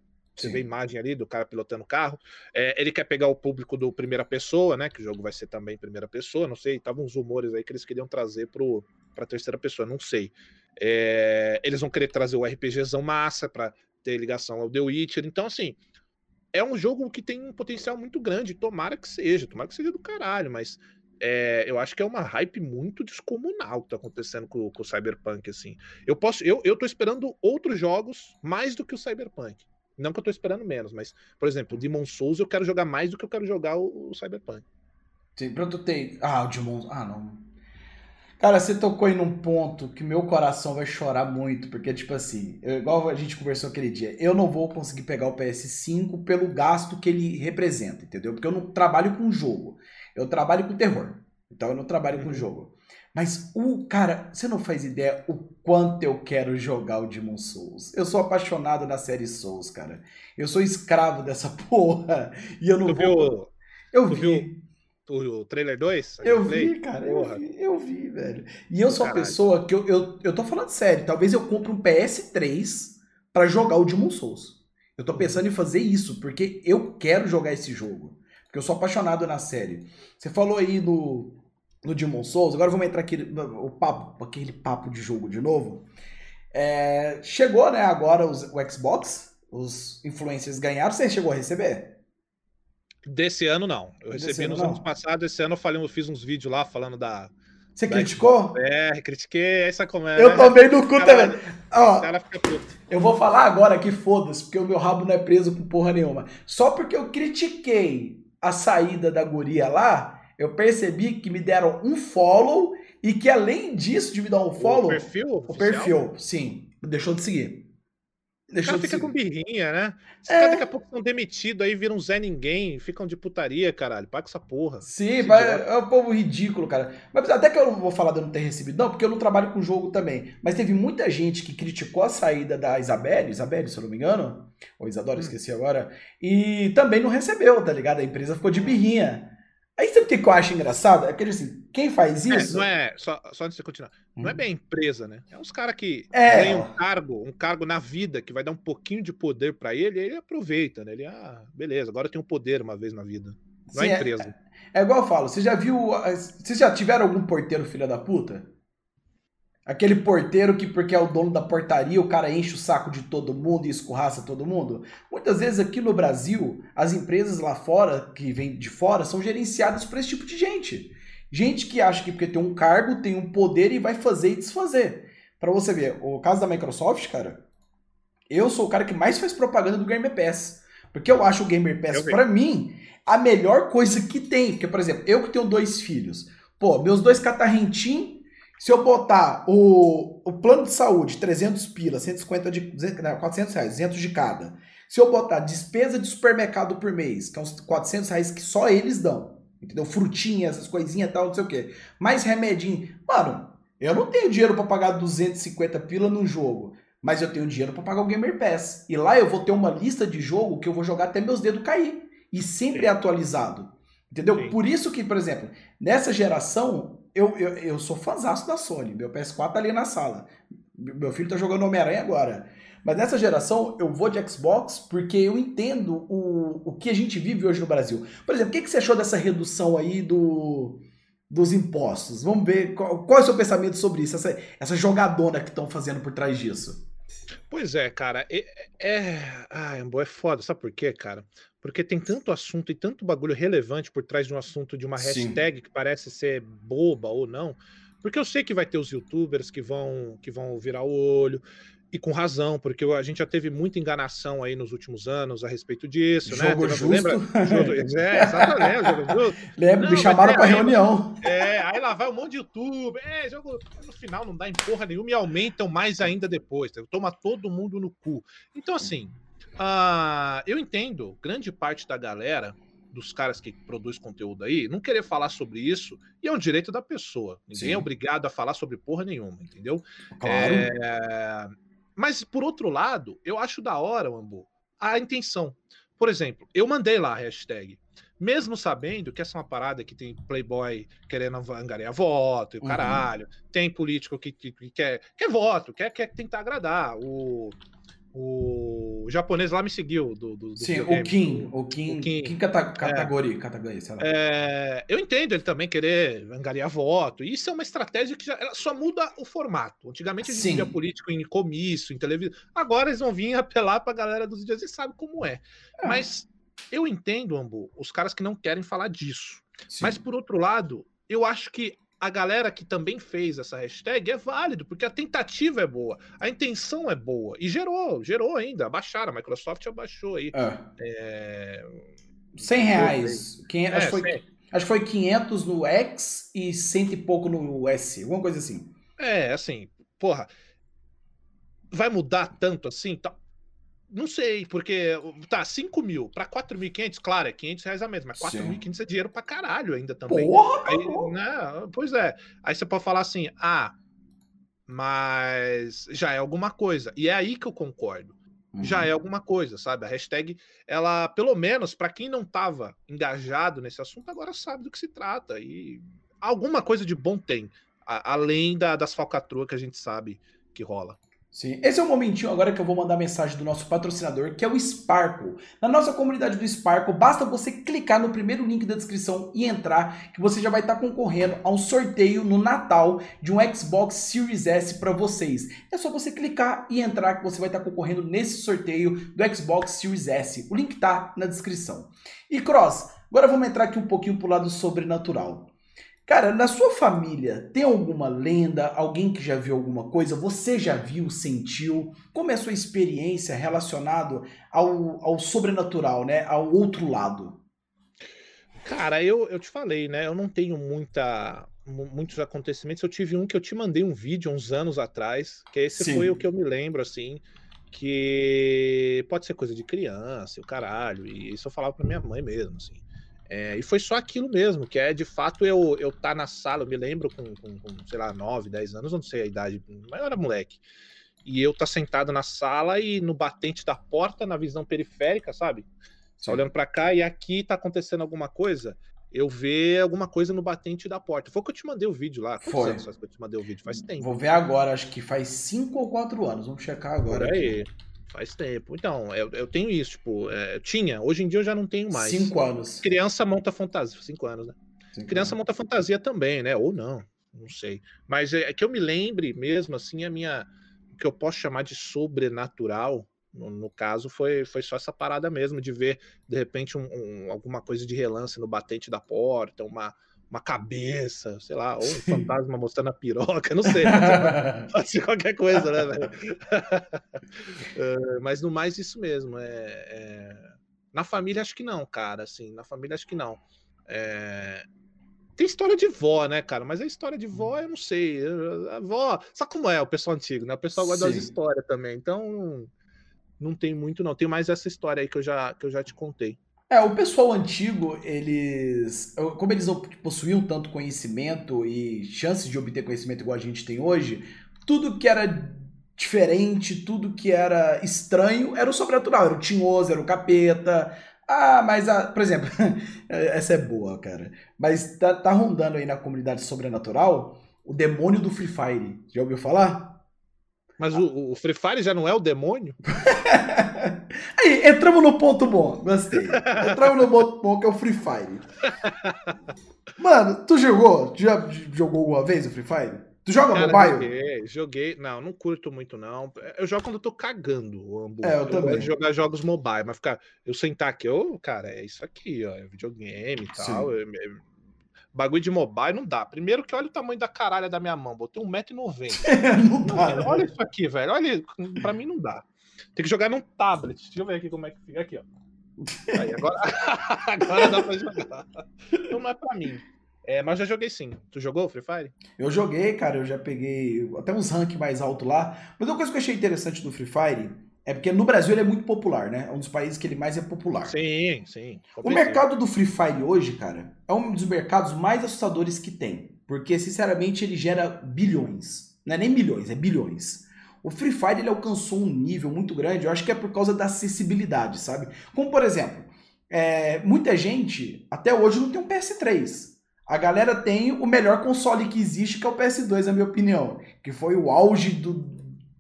Você Sim. vê a imagem ali do cara pilotando o carro. É, ele quer pegar o público do primeira pessoa, né? Que o jogo vai ser também primeira pessoa. Não sei, estavam uns rumores aí que eles queriam trazer pro, pra terceira pessoa, não sei. É, eles vão querer trazer o RPGzão massa para ter ligação ao The Witcher. Então, assim, é um jogo que tem um potencial muito grande. Tomara que seja, tomara que seja do caralho, mas é, eu acho que é uma hype muito descomunal que tá acontecendo com, com, o Cyberpunk, assim. Eu posso, eu, eu tô esperando outros jogos mais do que o Cyberpunk. Não que eu tô esperando menos, mas, por exemplo, o Demon Souls eu quero jogar mais do que eu quero jogar o, Cyberpunk. Sim, pronto, tem. Ah, o Demon. Ah, não. Cara, você tocou aí num ponto que meu coração vai chorar muito, porque, tipo assim, eu, igual a gente conversou aquele dia, eu não vou conseguir pegar o PS5 pelo gasto que ele representa, entendeu? Porque eu não trabalho com jogo. Eu trabalho com terror. Então eu não trabalho com uhum. jogo. Mas o cara, você não faz ideia o quanto eu quero jogar o Demon Souls. Eu sou apaixonado na série Souls, cara. Eu sou escravo dessa porra. E eu não tu vou. Viu, eu vi. Viu o trailer 2? Eu vi, cara. Eu vi, eu vi, velho. E eu sou a pessoa que eu, eu, eu tô falando sério. Talvez eu compre um PS3 para jogar o Demon Souls. Eu tô uhum. pensando em fazer isso, porque eu quero jogar esse jogo. Porque eu sou apaixonado na série. Você falou aí no, no Demon Souls, agora vamos entrar aqui no papo, aquele papo de jogo de novo. É, chegou, né, agora os, o Xbox, os influencers ganharam, você chegou a receber? Desse ano não. Eu recebi Desse nos ano, anos passados, esse ano eu, falei, eu fiz uns vídeos lá falando da. Você da criticou? É, critiquei, essa como é. Eu né? tomei no cu também. Ó, eu vou falar agora que foda-se, porque o meu rabo não é preso com porra nenhuma. Só porque eu critiquei a saída da guria lá, eu percebi que me deram um follow e que além disso de me dar um follow. O perfil? O oficial? perfil, sim. Deixou de seguir. Deixou o cara fica com birrinha, né? Os é. caras daqui a pouco são demitidos, aí viram Zé Ninguém, ficam de putaria, caralho. Paga essa porra. Sim, mas é um povo ridículo, cara. Mas até que eu não vou falar de eu não ter recebido, não, porque eu não trabalho com jogo também. Mas teve muita gente que criticou a saída da Isabelle, Isabelle, se eu não me engano, ou Isadora, hum. esqueci agora, e também não recebeu, tá ligado? A empresa ficou de birrinha. Aí sabe o que eu acho engraçado? É que assim, quem faz é, isso. É, não é, só, só antes de você continuar, hum. não é hum. bem a empresa, né? É uns caras que é. ganham um cargo, um cargo na vida que vai dar um pouquinho de poder para ele, e ele aproveita, né? Ele, ah, beleza, agora eu tenho poder uma vez na vida. Não Sim, é, é empresa. É, é, igual eu falo, você já viu. Vocês já tiveram algum porteiro filha da puta? Aquele porteiro que, porque é o dono da portaria, o cara enche o saco de todo mundo e escorraça todo mundo. Muitas vezes aqui no Brasil, as empresas lá fora, que vêm de fora, são gerenciadas por esse tipo de gente. Gente que acha que porque tem um cargo, tem um poder e vai fazer e desfazer. Para você ver, o caso da Microsoft, cara, eu sou o cara que mais faz propaganda do Gamer Pass. Porque eu acho o Gamer Pass, para mim, a melhor coisa que tem. Porque, por exemplo, eu que tenho dois filhos. Pô, meus dois catarrentinhos se eu botar o, o plano de saúde, 300 pilas, 150 de, 400 reais, 200 de cada. Se eu botar despesa de supermercado por mês, que é uns 400 reais que só eles dão, entendeu? Frutinhas, essas coisinhas e tal, não sei o quê. Mais remedinho. Mano, eu não tenho dinheiro para pagar 250 pila num jogo, mas eu tenho dinheiro para pagar o Gamer Pass. E lá eu vou ter uma lista de jogo que eu vou jogar até meus dedos cair. E sempre Sim. é atualizado. Entendeu? Sim. Por isso que, por exemplo, nessa geração, eu, eu, eu sou fãzaço da Sony. Meu PS4 tá ali na sala. Meu filho tá jogando Homem-Aranha agora. Mas nessa geração eu vou de Xbox porque eu entendo o, o que a gente vive hoje no Brasil. Por exemplo, o que, que você achou dessa redução aí do, dos impostos? Vamos ver qual, qual é o seu pensamento sobre isso, essa, essa jogadona que estão fazendo por trás disso. Pois é, cara. É, é... Ai, é foda. Sabe por quê, cara? Porque tem tanto assunto e tanto bagulho relevante por trás de um assunto de uma hashtag Sim. que parece ser boba ou não. Porque eu sei que vai ter os youtubers que vão que vão virar o olho, e com razão, porque a gente já teve muita enganação aí nos últimos anos a respeito disso, né? jogo né? Justo. Lembra? Jogo, é, exatamente, jogo justo. Lembra, me chamaram para reunião. É, aí lá vai um monte de YouTube, é, jogo, no final não dá em porra nenhuma e aumentam mais ainda depois, toma todo mundo no cu. Então, assim, Uh, eu entendo grande parte da galera, dos caras que produz conteúdo aí, não querer falar sobre isso, e é um direito da pessoa. Ninguém Sim. é obrigado a falar sobre porra nenhuma, entendeu? Claro. É... Mas, por outro lado, eu acho da hora, Ambu, a intenção. Por exemplo, eu mandei lá a hashtag, mesmo sabendo que essa é uma parada que tem playboy querendo angariar voto e o uhum. caralho, tem político que, que, que, quer, quer voto, quer, quer tentar agradar. O, o japonês lá me seguiu do, do, do Sim, o Kim, o Kim, o Kim, Kim categoria, é, categoria, sei lá. É, eu entendo ele também querer angariar voto. Isso é uma estratégia que já, só muda o formato. Antigamente a gente Sim. via político em comício, em televisão. Agora eles vão vir apelar pra galera dos dias e sabe como é. é. Mas eu entendo, Ambu, os caras que não querem falar disso. Sim. Mas por outro lado, eu acho que a galera que também fez essa hashtag é válido, porque a tentativa é boa, a intenção é boa. E gerou, gerou ainda. Abaixaram, a Microsoft abaixou aí. É. É... 100 reais. Quem, é, acho, foi, acho que foi 500 no X e cento e pouco no S, alguma coisa assim. É, assim, porra. Vai mudar tanto assim? Tá, não sei, porque tá, 5 mil para 4.500, claro, é 500 reais a menos, mas 4.500 é dinheiro pra caralho ainda também. Porra, Aí, né, pois é. Aí você pode falar assim, ah, mas já é alguma coisa. E é aí que eu concordo. Uhum. Já é alguma coisa, sabe? A hashtag, ela, pelo menos, para quem não tava engajado nesse assunto, agora sabe do que se trata. E alguma coisa de bom tem, a, além da, das falcatruas que a gente sabe que rola. Sim, esse é o momentinho agora que eu vou mandar mensagem do nosso patrocinador, que é o Sparkle. Na nossa comunidade do Sparkle, basta você clicar no primeiro link da descrição e entrar, que você já vai estar concorrendo a um sorteio no Natal de um Xbox Series S para vocês. É só você clicar e entrar que você vai estar concorrendo nesse sorteio do Xbox Series S. O link tá na descrição. E Cross, agora vamos entrar aqui um pouquinho pro lado sobrenatural. Cara, na sua família tem alguma lenda, alguém que já viu alguma coisa? Você já viu, sentiu? Como é a sua experiência relacionada ao, ao sobrenatural, né? Ao outro lado? Cara, eu, eu te falei, né? Eu não tenho muita, muitos acontecimentos. Eu tive um que eu te mandei um vídeo uns anos atrás, que esse Sim. foi o que eu me lembro, assim, que pode ser coisa de criança, o caralho. E isso eu falava pra minha mãe mesmo, assim. É, e foi só aquilo mesmo, que é de fato eu eu tá na sala, eu me lembro com, com, com, sei lá, 9, 10 anos, não sei a idade, mas eu era moleque. E eu tá sentado na sala e no batente da porta, na visão periférica, sabe? Só olhando para cá e aqui tá acontecendo alguma coisa, eu ver alguma coisa no batente da porta. Foi que eu te mandei o vídeo lá. Quantos Foi. anos que eu te mandei o vídeo? Faz tempo. Vou ver agora, acho que faz 5 ou 4 anos. Vamos checar agora. Por aí. Aqui. Faz tempo. Então, eu, eu tenho isso, tipo, é, tinha, hoje em dia eu já não tenho mais. Cinco anos. Criança monta fantasia. Cinco anos, né? Cinco Criança anos. monta fantasia também, né? Ou não, não sei. Mas é, é, que eu me lembre mesmo, assim, a minha. O que eu posso chamar de sobrenatural, no, no caso, foi, foi só essa parada mesmo, de ver, de repente, um, um, alguma coisa de relance no batente da porta, uma uma cabeça, sei lá, ou um fantasma mostrando a piroca, não sei. Pode ser qualquer coisa, né, velho? uh, mas no mais, isso mesmo. É, é, Na família, acho que não, cara. Assim, na família, acho que não. É... Tem história de vó, né, cara? Mas a história de vó, eu não sei. A vó. Sabe como é o pessoal antigo, né? O pessoal gosta das histórias também. Então, não tem muito, não. Tem mais essa história aí que eu já, que eu já te contei. É, o pessoal antigo, eles. Como eles possuíam tanto conhecimento e chances de obter conhecimento igual a gente tem hoje, tudo que era diferente, tudo que era estranho era o sobrenatural, era o tinhoso, era o capeta. Ah, mas, a, por exemplo, essa é boa, cara. Mas tá, tá rondando aí na comunidade sobrenatural o demônio do Free Fire. Já ouviu falar? Mas o, o Free Fire já não é o demônio? Aí, entramos no ponto bom. Gostei. Entramos no ponto bom que é o Free Fire. Mano, tu jogou? Tu já jogou alguma vez o Free Fire? Tu joga Cara, mobile? Joguei, joguei. Não, não curto muito, não. Eu jogo quando eu tô cagando o hambúrguer. É, eu, eu também. jogar jogos mobile, mas ficar. Eu sentar aqui, eu, cara, é isso aqui, ó. É videogame e tal. Eu, eu, Bagulho de mobile não dá. Primeiro que olha o tamanho da caralha da minha mão. Botei 1,90m. não dá. Né? Olha isso aqui, velho. Olha, pra mim não dá. Tem que jogar num tablet. Deixa eu ver aqui como é que fica. Aqui, ó. Aí, agora, agora dá pra jogar. Então não é pra mim. É, mas já joguei sim. Tu jogou Free Fire? Eu joguei, cara. Eu já peguei até uns rank mais alto lá. Mas uma coisa que eu achei interessante do Free Fire É porque no Brasil ele é muito popular, né? É um dos países que ele mais é popular. Sim, sim. O mercado do Free Fire hoje, cara, é um dos mercados mais assustadores que tem. Porque, sinceramente, ele gera bilhões. Não é nem milhões, é bilhões. O Free Fire ele alcançou um nível muito grande, eu acho que é por causa da acessibilidade, sabe? Como, por exemplo, é, muita gente até hoje não tem um PS3. A galera tem o melhor console que existe, que é o PS2, na minha opinião. Que foi o auge do,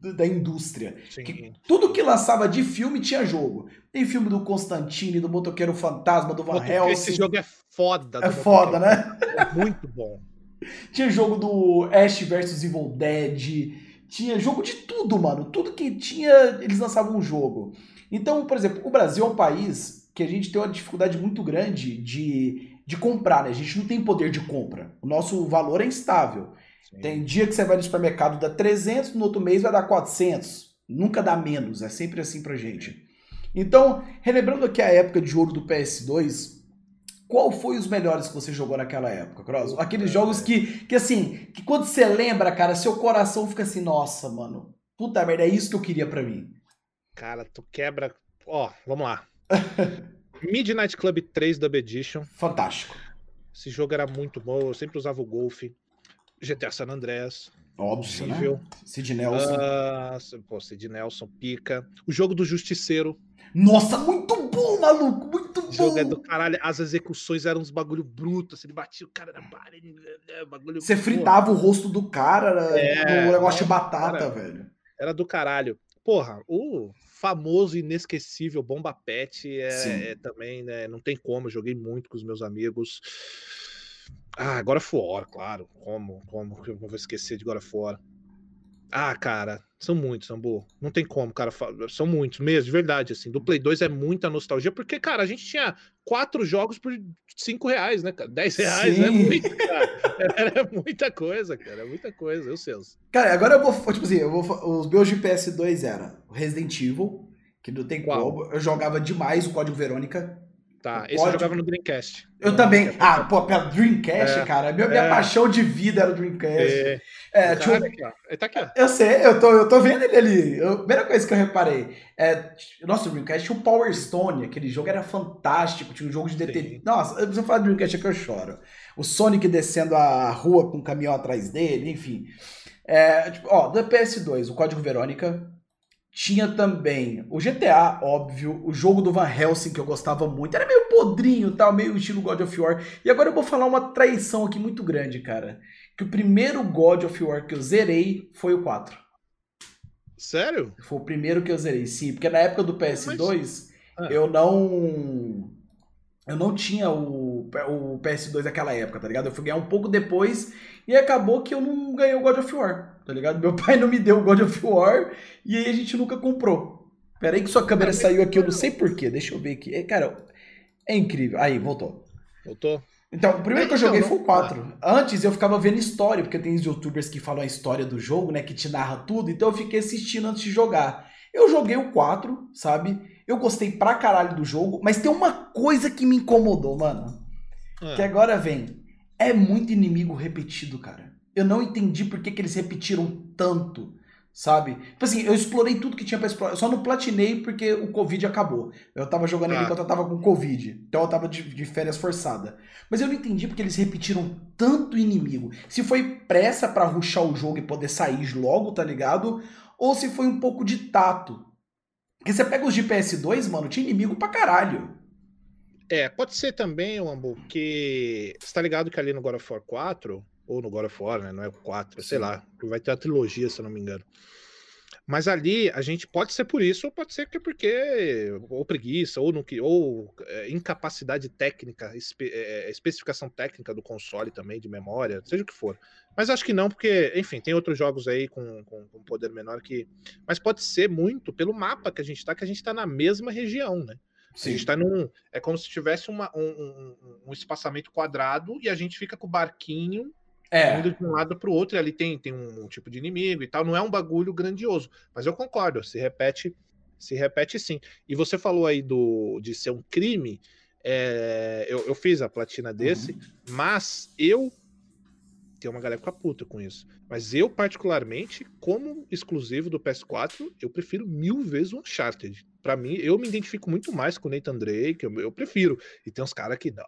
da indústria. Que tudo que lançava de filme tinha jogo. Tem filme do Constantine, do Motoqueiro Fantasma, do Van Helsing. Esse jogo é foda. É foda, né? É muito bom. tinha jogo do Ash vs Evil Dead. Tinha jogo de tudo, mano. Tudo que tinha, eles lançavam um jogo. Então, por exemplo, o Brasil é um país que a gente tem uma dificuldade muito grande de, de comprar, né? A gente não tem poder de compra. O nosso valor é instável. Tem dia que você vai no supermercado dá 300, no outro mês vai dar 400. Nunca dá menos, é sempre assim pra gente. Então, relembrando aqui a época de ouro do PS2, qual foi os melhores que você jogou naquela época, Cross? Aqueles é. jogos que, que assim, que quando você lembra, cara, seu coração fica assim, nossa, mano, puta merda, é isso que eu queria para mim. Cara, tu quebra. Ó, vamos lá. Midnight Club 3 Dub Edition. Fantástico. Esse jogo era muito bom, eu sempre usava o Golf. GTA San Andreas. Óbvio, né? Sid Nelson. Uh, pô, Sid Nelson, pica. O jogo do Justiceiro. Nossa, muito bom, maluco, muito bom. O jogo é do caralho. As execuções eram uns bagulho bruto, assim, ele batia o cara na né, bagulho. Você fritava o rosto do cara, é, um negócio de batata, cara, velho. Era do caralho. Porra, o famoso inesquecível Bomba Pet é, é também, né? Não tem como, eu joguei muito com os meus amigos. Ah, agora fora, claro. Como? Como eu vou esquecer de agora fora? Ah, cara, são muitos, Sambu. Não tem como, cara. São muitos mesmo, de verdade. Assim, do Play 2 é muita nostalgia, porque, cara, a gente tinha quatro jogos por cinco reais, né, cara? 10 reais é Sim. é muito, cara. Era muita coisa, cara. É muita coisa, eu sei. Cara, agora eu vou, tipo assim, eu vou, os meus de PS2 era Resident Evil, que não tem Qual? como. Eu jogava demais o Código Verônica. Tá, esse eu jogava no Dreamcast. Eu também. Ah, pô, pela Dreamcast, é, cara. Minha, minha é. paixão de vida era o Dreamcast. É, é tá, eu... aqui, ó. Ele tá aqui, ó. Eu sei, eu tô, eu tô vendo ele ali. Eu, a primeira coisa que eu reparei é. Nossa, o Dreamcast tinha o Power Stone, aquele jogo era fantástico. Tinha um jogo de detetive. Nossa, se eu falar de Dreamcast é que eu choro. O Sonic descendo a rua com um caminhão atrás dele, enfim. É, tipo, ó, da PS2, o Código Verônica, tinha também o GTA, óbvio, o jogo do Van Helsing que eu gostava muito. Era meio podrinho, tal, meio estilo God of War. E agora eu vou falar uma traição aqui muito grande, cara. Que o primeiro God of War que eu zerei foi o 4. Sério? Foi o primeiro que eu zerei, sim. Porque na época do PS2, Mas... ah. eu não. Eu não tinha o, o PS2 naquela época, tá ligado? Eu fui ganhar um pouco depois e acabou que eu não ganhei o God of War tá ligado? Meu pai não me deu o God of War e aí a gente nunca comprou. Pera aí que sua câmera saiu aqui, eu não sei porquê, deixa eu ver aqui. É, cara, é incrível. Aí, voltou. Voltou? Então, o primeiro que eu joguei então, foi o 4. Antes eu ficava vendo história, porque tem os youtubers que falam a história do jogo, né? Que te narra tudo, então eu fiquei assistindo antes de jogar. Eu joguei o 4, sabe? Eu gostei pra caralho do jogo, mas tem uma coisa que me incomodou, mano. É. Que agora vem. É muito inimigo repetido, cara eu não entendi por que, que eles repetiram tanto, sabe? Tipo assim, eu explorei tudo que tinha pra explorar. Eu só não platinei porque o Covid acabou. Eu tava jogando ah. enquanto eu tava com Covid. Então eu tava de, de, férias forçada. Mas eu não entendi porque eles repetiram tanto inimigo. Se foi pressa para ruxar o jogo e poder sair logo, tá ligado? Ou se foi um pouco de tato. Porque você pega os de PS2, mano, tinha inimigo pra caralho. É, pode ser também, Ambu, que. Você tá ligado que ali no God of War 4 ou no God of War, né? Não é o 4, sei lá. Vai ter a trilogia, se eu não me engano. Mas ali a gente pode ser por isso, ou pode ser que é porque ou preguiça, ou, não, ou é, incapacidade técnica, espe, é, especificação técnica do console também, de memória, seja o que for. Mas acho que não, porque, enfim, tem outros jogos aí com, com, com poder menor que. Mas pode ser muito pelo mapa que a gente tá, que a gente tá na mesma região, né? Sim. A gente tá num. É como se tivesse uma, um, um, um espaçamento quadrado e a gente fica com o barquinho é. Indo de um lado para o outro, e ali tem, tem um, um, tipo de inimigo e tal. Não é um bagulho grandioso. Mas eu concordo, se repete, se repete sim. E você falou aí do, de ser um crime. É, eu, eu, fiz a platina desse, uhum. mas eu tem uma galera que fica puta com isso. Mas eu, particularmente, como exclusivo do PS4, eu prefiro mil vezes o Uncharted. Para mim, eu me identifico muito mais com o Nathan Drake, eu, eu prefiro. E tem uns caras que, não,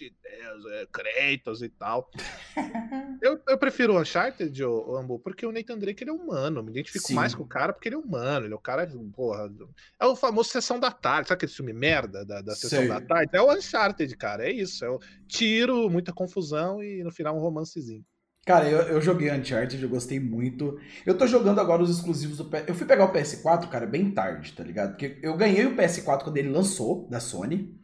de Deus, é, Kratos e tal. eu, eu prefiro o Uncharted, o, o Ambu, porque o Nathan Drake ele é humano. Me identifico Sim. mais com o cara porque ele é humano. Ele é o cara, porra. É o famoso Sessão da Tarde. Sabe aquele filme merda da, da Sessão Sei. da Tarde? É o Uncharted, cara. É isso. É o tiro, muita confusão e no final um romancezinho. Cara, eu, eu joguei Uncharted, eu gostei muito. Eu tô jogando agora os exclusivos do PS. Eu fui pegar o PS4, cara, bem tarde, tá ligado? Porque eu ganhei o PS4 quando ele lançou, da Sony.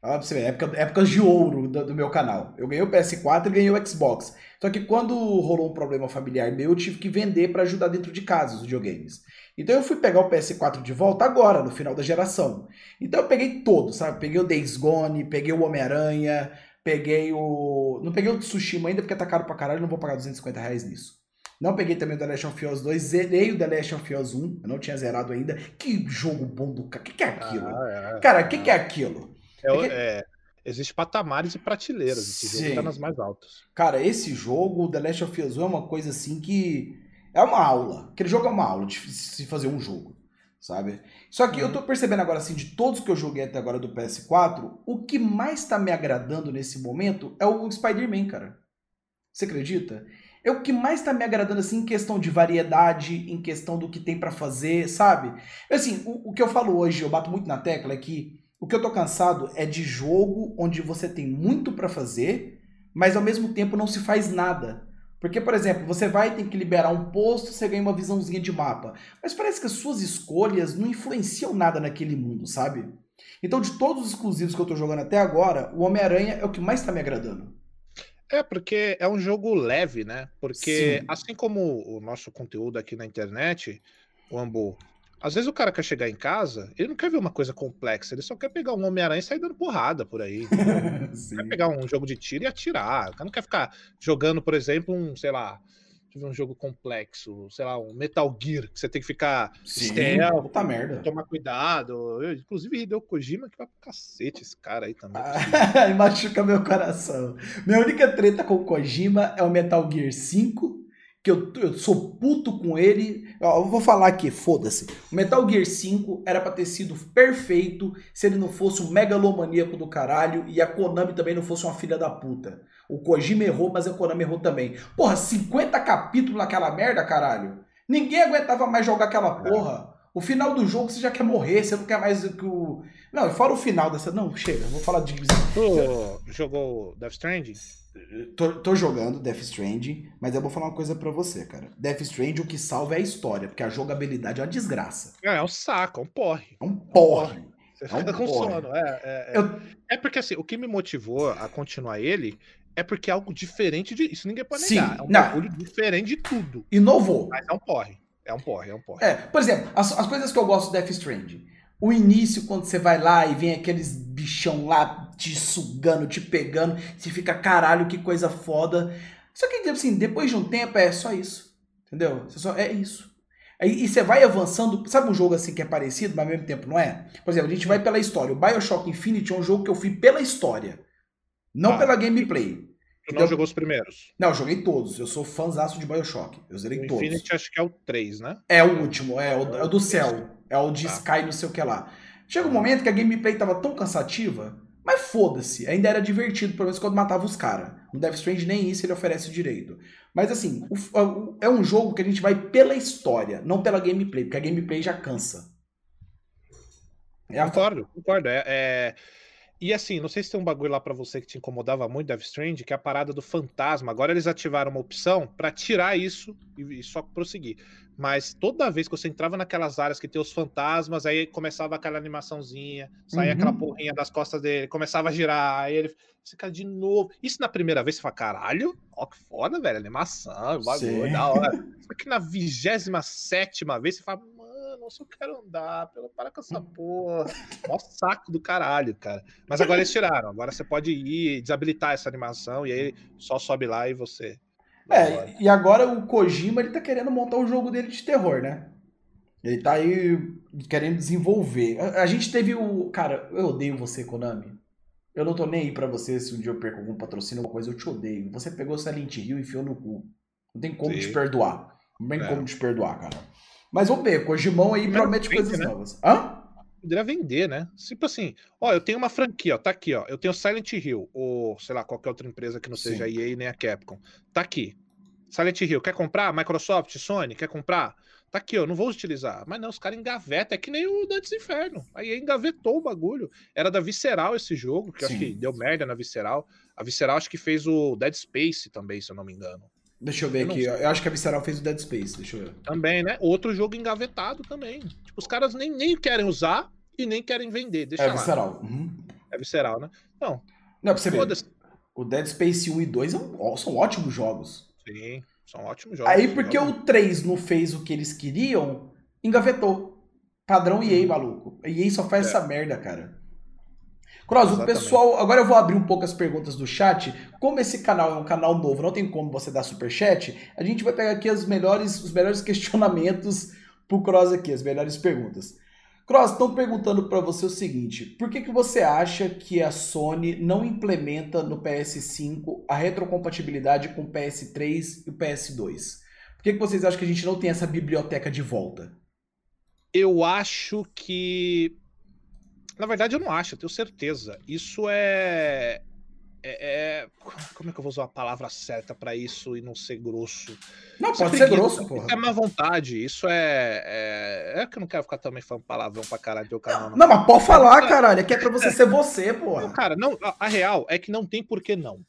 Olha pra você ver, época, épocas de ouro do, do, meu canal. Eu ganhei o PS4 e ganhei o Xbox. Só que quando rolou um problema familiar meu, eu tive que vender para ajudar dentro de casa os videogames. Então eu fui pegar o PS4 de volta agora, no final da geração. Então eu peguei todos, sabe? Peguei o Days Gone, peguei o Homem-Aranha, peguei o. Não peguei o Tsushima ainda porque tá caro pra caralho, não vou pagar 250 reais nisso. Não peguei também o The Last of Us 2, zerei o The Last of Us 1, eu não tinha zerado ainda. Que jogo bom do cara. O que, que é aquilo? Ah, é, cara, o que, que é aquilo? É, é, é, existe patamares e prateleiras. Esse Sim. jogo tá nas mais altas. Cara, esse jogo, The Last of Us 1, é uma coisa assim que. É uma aula. Aquele jogo é uma aula de se fazer um jogo. Sabe? Só que eu tô percebendo agora, assim, de todos que eu joguei até agora do PS4, o que mais tá me agradando nesse momento é o Spider-Man, cara. Você acredita? É o que mais tá me agradando, assim, em questão de variedade, em questão do que tem para fazer, sabe? Assim, o, o que eu falo hoje, eu bato muito na tecla, é que o que eu tô cansado é de jogo onde você tem muito para fazer, mas ao mesmo tempo não se faz nada. Porque, por exemplo, você vai ter que liberar um posto, você ganha uma visãozinha de mapa. Mas parece que as suas escolhas não influenciam nada naquele mundo, sabe? Então, de todos os exclusivos que eu tô jogando até agora, o Homem-Aranha é o que mais tá me agradando. É, porque é um jogo leve, né? Porque, Sim. assim como o nosso conteúdo aqui na internet, o Ambu, às vezes o cara quer chegar em casa, ele não quer ver uma coisa complexa, ele só quer pegar um Homem-Aranha e sair dando porrada por aí. quer pegar um jogo de tiro e atirar. O cara não quer ficar jogando, por exemplo, um, sei lá, um jogo complexo, sei lá, um Metal Gear, que você tem que ficar Sim, stealth, puta merda. tomar cuidado. Eu, inclusive, deu Kojima que vai pro cacete esse cara aí também. Ah, machuca meu coração. Minha única treta com o Kojima é o Metal Gear 5 que eu, eu sou puto com ele. Ó, eu vou falar aqui, foda-se. O Metal Gear 5 era pra ter sido perfeito se ele não fosse um megalomaníaco do caralho e a Konami também não fosse uma filha da puta. O Kojima errou, mas a Konami errou também. Porra, 50 capítulos naquela merda, caralho. Ninguém aguentava mais jogar aquela porra. O final do jogo você já quer morrer, você não quer mais que o. Não, fora o final dessa. Não, chega, vou falar de. Tu jogou Death Stranding? Tô, tô, jogando Death Stranding, mas eu vou falar uma coisa para você, cara. Death Stranding o que salva é a história, porque a jogabilidade é uma desgraça. É, é um saco, é um porre. É um porre. Você é fica um com porre. sono. É, é, é. Eu... é porque assim, o que me motivou a continuar ele é porque é algo diferente de. Isso ninguém pode negar. Sim, é um não. bagulho diferente de tudo. Inovou. Mas é um porre. É um porre, é um porre. É, por exemplo, as, as coisas que eu gosto do Death Stranding. O início, quando você vai lá e vem aqueles bichão lá te sugando, te pegando, você fica, caralho, que coisa foda. Só que, assim, depois de um tempo é só isso. Entendeu? Você só, é isso. Aí, e você vai avançando. Sabe um jogo assim que é parecido, mas ao mesmo tempo não é? Por exemplo, a gente vai pela história. O Bioshock Infinite é um jogo que eu fui pela história. Não ah, pela gameplay. Tu não jogou os primeiros? Não, eu joguei todos. Eu sou fãzaço de Bioshock. Eu zerei o todos. Infinity acho que é o 3, né? É o último, é o, é o do céu. É o de tá. Sky, não sei o que lá. Chega um momento que a gameplay tava tão cansativa, mas foda-se, ainda era divertido, pelo menos quando matava os caras. No Death Strange nem isso ele oferece direito. Mas assim, o, é um jogo que a gente vai pela história, não pela gameplay, porque a gameplay já cansa. É a... Concordo, concordo. É, é, E assim, não sei se tem um bagulho lá para você que te incomodava muito, Death Strange, que é a parada do fantasma. Agora eles ativaram uma opção para tirar isso e, só prosseguir. Mas toda vez que você entrava naquelas áreas que tem os fantasmas, aí começava aquela animaçãozinha, saía uhum. aquela porrinha das costas dele, começava a girar, aí ele fica de novo. Isso na primeira vez você fala, caralho, ó que foda, velho, animação, bagulho, da hora. Só que na vigésima sétima vez você fala, eu só quero andar, pelo, para com essa porra. Mó saco do caralho, cara. Mas agora eles tiraram, agora você pode ir desabilitar essa animação e aí só sobe lá e você é, e agora o Kojima ele tá querendo montar o jogo dele de terror, né? Ele tá aí querendo desenvolver. A, a gente teve o. Cara, eu odeio você, Konami. Eu não tô nem aí pra você se um dia eu perco algum patrocínio, alguma coisa, eu te odeio. Você pegou Silent Hill e enfiou no cu. Não tem como Sim. te perdoar. Não tem é. como te perdoar, cara. Mas vamos ver, Kojimão aí promete coisas né? novas. Hã? Poderia vender, né? Tipo assim, ó, eu tenho uma franquia, ó, tá aqui, ó. Eu tenho Silent Hill, ou sei lá, qualquer outra empresa que não Sim. seja a EA nem a Capcom. Tá aqui. Silent Hill, quer comprar? Microsoft, Sony, quer comprar? Tá aqui, ó, não vou utilizar. Mas não, os caras engavetam, é que nem o Dantes Inferno. Aí engavetou o bagulho. Era da Visceral esse jogo, que Sim. acho que deu merda na Visceral. A Visceral acho que fez o Dead Space também, se eu não me engano. Deixa eu ver eu aqui. Eu acho que a Visceral fez o Dead Space, deixa eu ver. Também, né? Outro jogo engavetado também. Tipo, os caras nem, nem querem usar e nem querem vender. Deixa é lá. Visceral. Uhum. É Visceral, né? Não. Não, pra você ver. O Dead Space 1 e 2 são ótimos jogos. Sim. São ótimos jogos. Aí, porque jogos. o 3 não fez o que eles queriam, engavetou. Padrão EA, uhum. maluco. A EA só faz é. essa merda, cara. Cross, o pessoal. Agora eu vou abrir um pouco as perguntas do chat. Como esse canal é um canal novo, não tem como você dar super chat, a gente vai pegar aqui as melhores, os melhores questionamentos pro Cross aqui, as melhores perguntas. Cross, estão perguntando para você o seguinte: por que, que você acha que a Sony não implementa no PS5 a retrocompatibilidade com o PS3 e o PS2? Por que, que vocês acham que a gente não tem essa biblioteca de volta? Eu acho que. Na verdade, eu não acho, eu tenho certeza. Isso é. É, é, como é que eu vou usar a palavra certa para isso e não ser grosso? Não, pode ser grosso, porra. é má vontade, isso é, é. É que eu não quero ficar também falando palavrão pra caralho do canal. Não, não, mas pode falar, caralho. É que é pra você ser você, porra. Não, cara, não, a, a real é que não tem por que não.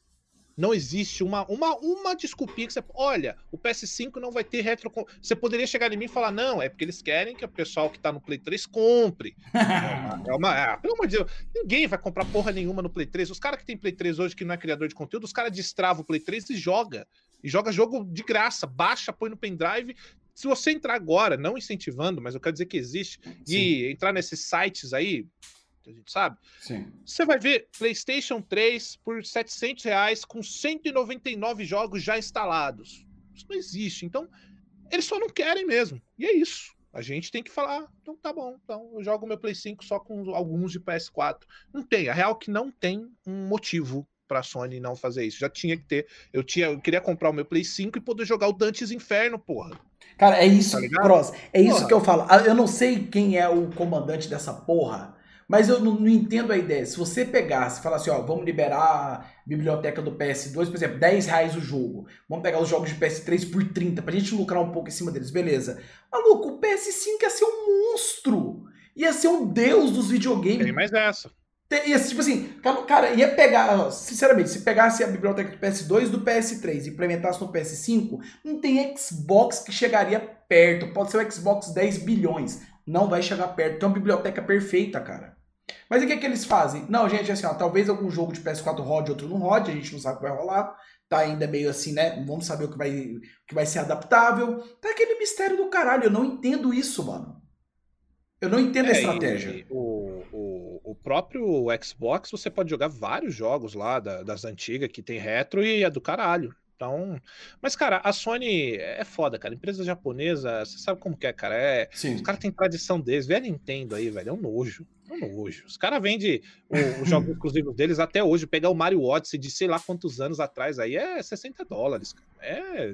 Não existe uma, uma, uma desculpinha que você. Olha, o PS5 não vai ter retro. Você poderia chegar em mim e falar, não, é porque eles querem que o pessoal que tá no Play 3 compre. é uma. É, pelo amor de Deus, ninguém vai comprar porra nenhuma no Play 3. Os caras que tem Play 3 hoje, que não é criador de conteúdo, os caras destravam o Play 3 e joga. E joga jogo de graça, baixa, põe no pendrive. Se você entrar agora, não incentivando, mas eu quero dizer que existe, Sim. e entrar nesses sites aí, que a gente sabe. Sim. Você vai ver PlayStation 3 por 700 reais com 199 jogos já instalados. Isso não existe. Então, eles só não querem mesmo. E é isso. A gente tem que falar, então tá bom, então eu jogo meu Play 5 só com alguns de PS4. Não tem, a real é que não tem um motivo para a Sony não fazer isso. Já tinha que ter. Eu tinha, eu queria comprar o meu Play 5 e poder jogar o Dantes Inferno, porra. Cara, é isso, tá Cross. É porra. isso que eu falo. Ah, eu não sei quem é o comandante dessa porra, mas eu não, não, entendo a ideia. Se você pegasse e falasse, ó, vamos liberar a biblioteca do PS2, por exemplo, 10 reais o jogo. Vamos pegar os jogos de PS3 por 30, pra gente lucrar um pouco em cima deles, beleza. Maluco, o PS5 ia ser um monstro. Ia ser um deus dos videogames. Tem mais essa. Ia, tipo assim, cara, ia pegar, sinceramente, se pegasse a biblioteca do PS2 e do PS3 e implementasse no PS5, não tem Xbox que chegaria perto. Pode ser o Xbox 10 bilhões. Não vai chegar perto. Tem uma biblioteca perfeita, cara. Mas o que, é que eles fazem? Não, gente, assim, ó, talvez algum jogo de PS4 rode, outro não rode, a gente não sabe o que vai rolar. Tá ainda meio assim, né? Vamos saber o que vai, o que vai ser adaptável. Tá aquele mistério do caralho. Eu não entendo isso, mano. Eu não entendo é, a estratégia. o, o, o, próprio Xbox, você pode jogar vários jogos lá da, das antigas que tem retro e é do caralho. Então, mas cara, a Sony é foda, cara. Empresa japonesa, você sabe como que é, cara? É, Sim. os caras têm tradição deles. Vê a Nintendo aí, velho, é um nojo. Nojo. Os caras vendem os jogos exclusivos deles até hoje. Pegar o Mario Odyssey de sei lá quantos anos atrás aí é 60 dólares, cara. É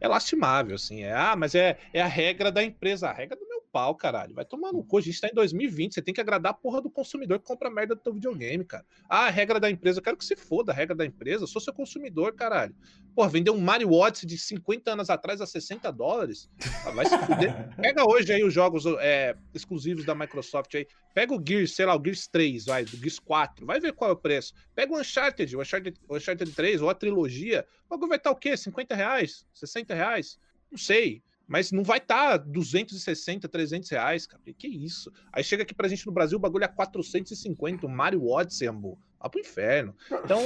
é lastimável, assim. É, ah, mas é, é a regra da empresa. A regra do meu pau, caralho. Vai tomar no cu. A gente tá em 2020. Você tem que agradar a porra do consumidor que compra merda do teu videogame, cara. Ah, a regra da empresa. Eu quero que se foda a regra da empresa. Eu sou seu consumidor, caralho. Porra, vender um Mario Odyssey de 50 anos atrás a 60 dólares. Ah, vai se fuder. Pega hoje aí os jogos é, exclusivos da Microsoft aí. Pega o Gears, sei lá, o Gears 3, vai, o Gears 4. Vai ver qual é o preço. Pega o Uncharted, o Uncharted, o Uncharted 3 ou a trilogia. O bagulho vai estar o quê? 50 reais? 60 reais? Não sei. Mas não vai estar tá 260, 300 reais, cara. Que isso? Aí chega aqui pra gente no Brasil, o bagulho é 450, o Mario Odyssey, amor. Vai pro inferno. Então,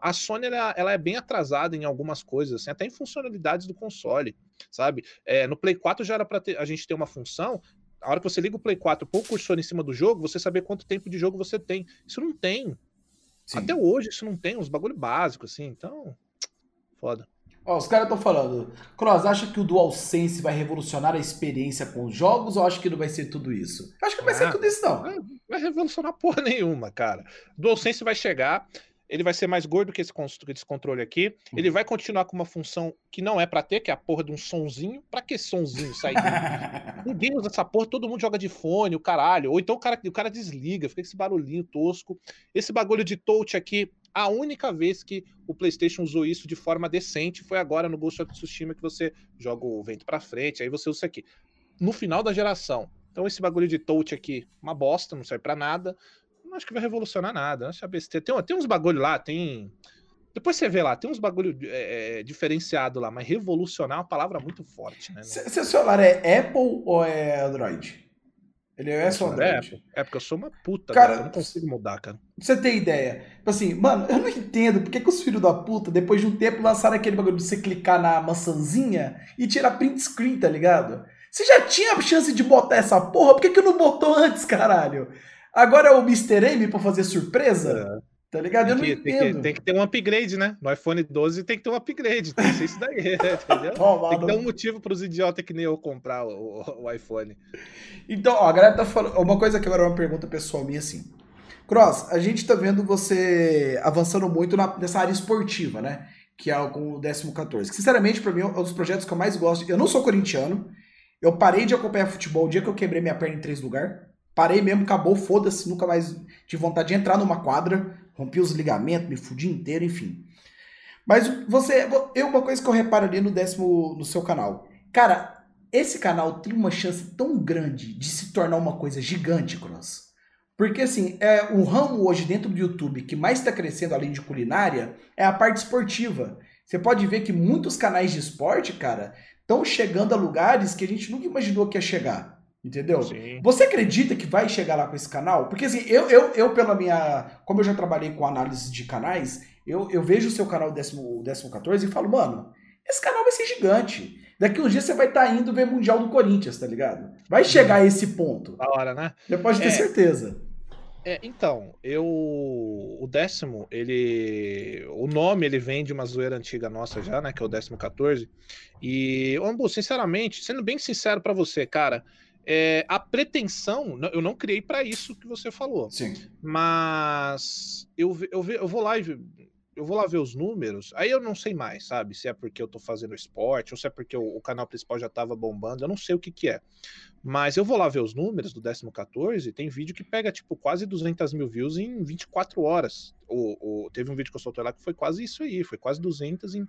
a Sony, ela, ela, é bem atrasada em algumas coisas, assim, até em funcionalidades do console, sabe? É, no Play 4 já era pra ter, a gente ter uma função a hora que você liga o Play 4 põe o cursor em cima do jogo, você saber quanto tempo de jogo você tem. Isso não tem. Sim. Até hoje isso não tem, uns bagulho básicos, assim, então. Foda. Ó, os caras estão falando. Cross, acha que o DualSense vai revolucionar a experiência com os jogos ou acha que não vai ser tudo isso? Acho que não vai ah, ser tudo isso, não. vai revolucionar porra nenhuma, cara. DualSense vai chegar, ele vai ser mais gordo que esse, esse controle aqui. Ele uhum. vai continuar com uma função que não é para ter, que é a porra de um sonzinho. Pra que sonzinho sair? Ninguém usa essa porra, todo mundo joga de fone, o caralho. Ou então o cara, o cara desliga, fica esse barulhinho tosco. Esse bagulho de touch aqui, a única vez que o PlayStation usou isso de forma decente foi agora no Ghost of Tsushima, que você joga o vento para frente, aí você usa isso aqui. No final da geração. Então esse bagulho de touch aqui, uma bosta, não serve para nada não acho que vai revolucionar nada. Acho besteira. Tem, tem uns bagulho lá, tem. Depois você vê lá, tem uns bagulho é, é diferenciado lá, mas revolucionar é uma palavra muito forte, né? Seu celular é Apple ou é Android? Ele é só Android? É, é, porque eu sou uma puta, cara, eu não consigo mudar, cara. você tem ideia? Tipo assim, mano, eu não entendo por que, que os filhos da puta, depois de um tempo, lançaram aquele bagulho de você clicar na maçãzinha e tirar print screen, tá ligado? Você já tinha a chance de botar essa porra, por que, que não botou antes, caralho? Agora é o Mr. M pra fazer surpresa? É. Tá ligado? Eu não que, entendo. Tem que, tem que, ter um upgrade, né? No iPhone 12 tem que ter um upgrade. Tem que ser isso daí, entendeu? Toma, tem que ter um motivo para os idiotas que nem eu comprar o, o, o, iPhone. Então, ó, a galera tá falando. Uma coisa que agora é uma pergunta pessoal minha assim. Cross, a gente tá vendo você avançando muito na, nessa área esportiva, né? Que é com o 14. Que, sinceramente, para mim, é um dos projetos que eu mais gosto. Eu não sou corintiano. Eu parei de acompanhar futebol o dia que eu quebrei minha perna em três lugares. Parei mesmo, acabou, foda-se, nunca mais tive vontade de entrar numa quadra, rompi os ligamentos, me fudi inteiro, enfim. Mas você, eu uma coisa que eu reparo ali no décimo no seu canal. Cara, esse canal tem uma chance tão grande de se tornar uma coisa gigante, Cross. Porque assim, é o ramo hoje dentro do YouTube que mais está crescendo além de culinária é a parte esportiva. Você pode ver que muitos canais de esporte, cara, estão chegando a lugares que a gente nunca imaginou que ia chegar. Entendeu? Sim. Você acredita que vai chegar lá com esse canal? Porque assim, eu, eu, eu pela minha. Como eu já trabalhei com análise de canais, eu, eu vejo o seu canal décimo, décimo 14 e falo, mano, esse canal vai ser gigante. Daqui uns dias você vai estar tá indo ver Mundial do Corinthians, tá ligado? Vai chegar a esse ponto. Da hora, né? Você pode ter é, certeza. É, então, eu. O décimo, ele. O nome ele vem de uma zoeira antiga nossa já, né? Que é o décimo 14. E, Ambu, sinceramente, sendo bem sincero para você, cara. É, a pretensão, eu não criei para isso que você falou. Sim. Mas eu, eu, eu vou lá e eu vou lá ver os números, aí eu não sei mais, sabe? Se é porque eu tô fazendo esporte, ou se é porque o, o canal principal já tava bombando, eu não sei o que que é. Mas eu vou lá ver os números do 14, tem vídeo que pega, tipo, quase 200 mil views em 24 horas. O, o, teve um vídeo que eu soltei lá que foi quase isso aí, foi quase 200 em,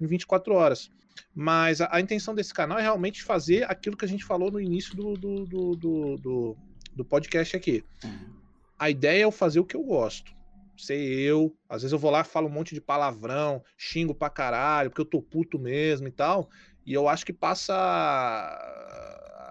em 24 horas. Mas a, a, intenção desse canal é realmente fazer aquilo que a gente falou no início do, do, do, do, do podcast aqui. Uhum. A ideia é eu fazer o que eu gosto ser eu. Às vezes eu vou lá e falo um monte de palavrão, xingo pra caralho, porque eu tô puto mesmo e tal. E eu acho que passa.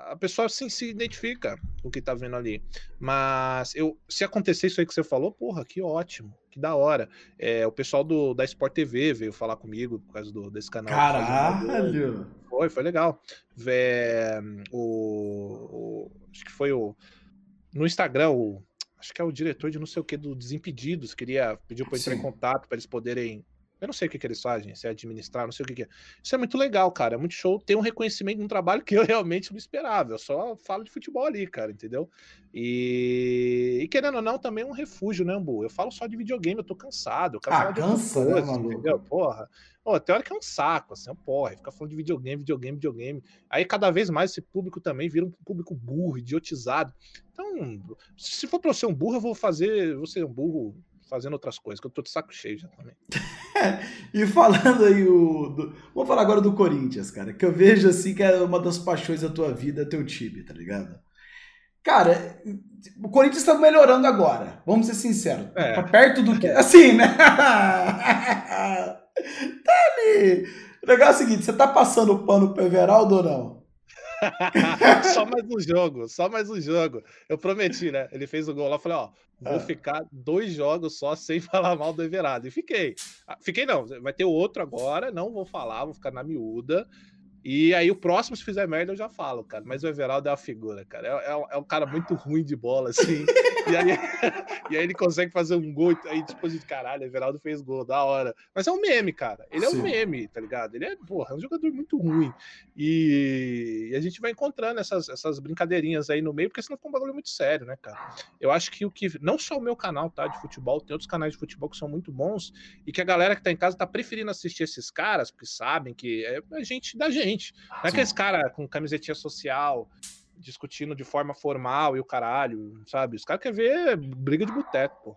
A pessoa sim se identifica com o que tá vendo ali. Mas eu, se acontecer isso aí que você falou, porra, que ótimo, que da hora. É, o pessoal do, da Sport TV veio falar comigo por causa do, desse canal. Caralho! Foi, foi legal. É, o, o, acho que foi o. No Instagram, o acho que é o diretor de não sei o que do Desimpedidos, queria pedir para entrar em contato para eles poderem. Eu não sei o que, que eles fazem, se é administrar, não sei o que, que é. Isso é muito legal, cara. É muito show ter um reconhecimento de um trabalho que eu realmente não esperava. Eu só falo de futebol ali, cara, entendeu? E, e querendo ou não, também é um refúgio, né, Ambu? Eu falo só de videogame, eu tô cansado. Eu ah, cansa, né, né, entendeu? Porra. Pô, tem hora que é um saco, assim, porra, fica falando de videogame, videogame, videogame. Aí cada vez mais esse público também vira um público burro, idiotizado. Então, se for pra eu ser um burro, eu vou fazer, vou ser um burro fazendo outras coisas, que eu tô de saco cheio já também. e falando aí o. Do... Vamos falar agora do Corinthians, cara, que eu vejo assim que é uma das paixões da tua vida, teu time, tá ligado? Cara, o Corinthians tá melhorando agora, vamos ser sinceros. É. Tá perto do que. Assim, né? tá ali. O negócio é o seguinte: você tá passando pano pro Everaldo ou não? só mais um jogo, só mais um jogo. Eu prometi, né? Ele fez o gol lá, eu falei, ó, vou ah. ficar dois jogos só sem falar mal do Everado. E fiquei. Ah, fiquei não, vai ter outro agora, não vou falar, vou ficar na miúda. E aí o próximo, se fizer merda, eu já falo, cara. Mas o Everaldo é uma figura, cara. É, é, é um cara muito ruim de bola, assim. e, aí, e aí ele consegue fazer um gol. Aí depois de caralho, o Everaldo fez gol, da hora. Mas é um meme, cara. Ele é Sim. um meme, tá ligado? Ele é, porra, é um jogador muito ruim. E, e, a gente vai encontrando essas, essas brincadeirinhas aí no meio, porque senão fica um bagulho muito sério, né, cara? Eu acho que o que. Não só o meu canal, tá? De futebol, tem outros canais de futebol que são muito bons e que a galera que tá em casa tá preferindo assistir esses caras, porque sabem que é a gente da gente gente. Não é que esse cara com camisetinha social, discutindo de forma formal e o caralho, sabe? Os caras querem ver briga de boteco, pô.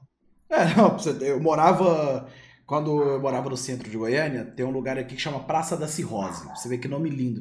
É, não, eu morava. Quando eu morava no centro de Goiânia, tem um lugar aqui que chama Praça da Cirrose. Você vê que nome lindo.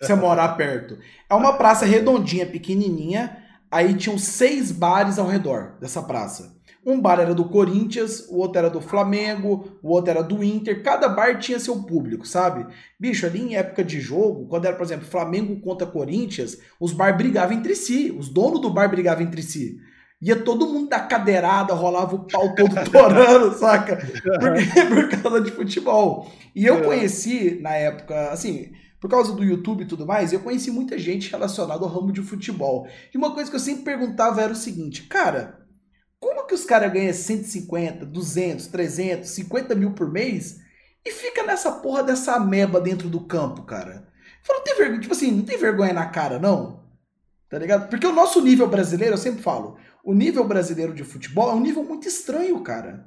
Você morar perto. É uma praça redondinha, pequenininha. Aí tinham seis bares ao redor dessa praça. Um bar era do Corinthians, o outro era do Flamengo, o outro era do Inter. Cada bar tinha seu público, sabe? Bicho, ali em época de jogo, quando era, por exemplo, Flamengo contra Corinthians, os bar brigavam entre si. Os donos do bar brigavam entre si. Ia todo mundo da cadeirada, rolava o pau todo torando, saca? Por, por causa de futebol. E eu é. conheci, na época, assim, por causa do YouTube e tudo mais, eu conheci muita gente relacionada ao ramo de futebol. E uma coisa que eu sempre perguntava era o seguinte, cara, como que os caras ganham 150, 200, 300, 50 mil por mês e fica nessa porra dessa ameba dentro do campo, cara? Fala, não tem vergonha, tipo assim, não tem vergonha na cara, não? Tá ligado? Porque o nosso nível brasileiro, eu sempre falo, o nível brasileiro de futebol é um nível muito estranho, cara.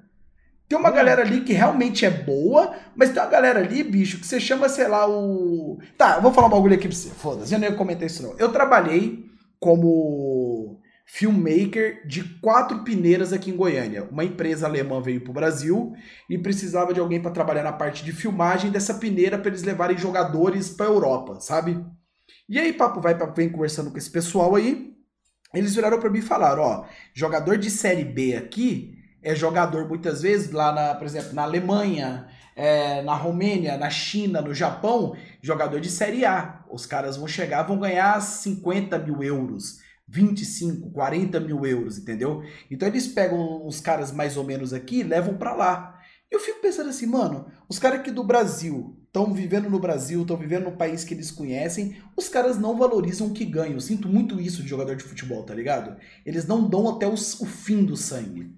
Tem uma galera ali que realmente é boa, mas tem uma galera ali, bicho, que você chama, sei lá, o. Tá, eu vou falar um bagulho aqui pra você. Foda-se, eu não ia comentar isso não. Eu trabalhei como filmmaker de quatro peneiras aqui em Goiânia. Uma empresa alemã veio para o Brasil e precisava de alguém para trabalhar na parte de filmagem dessa peneira para eles levarem jogadores para Europa, sabe? E aí, papo vai, papo vem conversando com esse pessoal aí. Eles viraram para mim e falaram: ó, jogador de série B aqui é jogador muitas vezes lá, na, por exemplo, na Alemanha, é, na Romênia, na China, no Japão, jogador de série A. Os caras vão chegar, vão ganhar 50 mil euros. 25, 40 mil euros, entendeu? Então eles pegam os caras mais ou menos aqui e levam para lá. Eu fico pensando assim, mano, os caras aqui do Brasil estão vivendo no Brasil, estão vivendo no país que eles conhecem, os caras não valorizam o que ganham. Eu sinto muito isso de jogador de futebol, tá ligado? Eles não dão até os, o fim do sangue.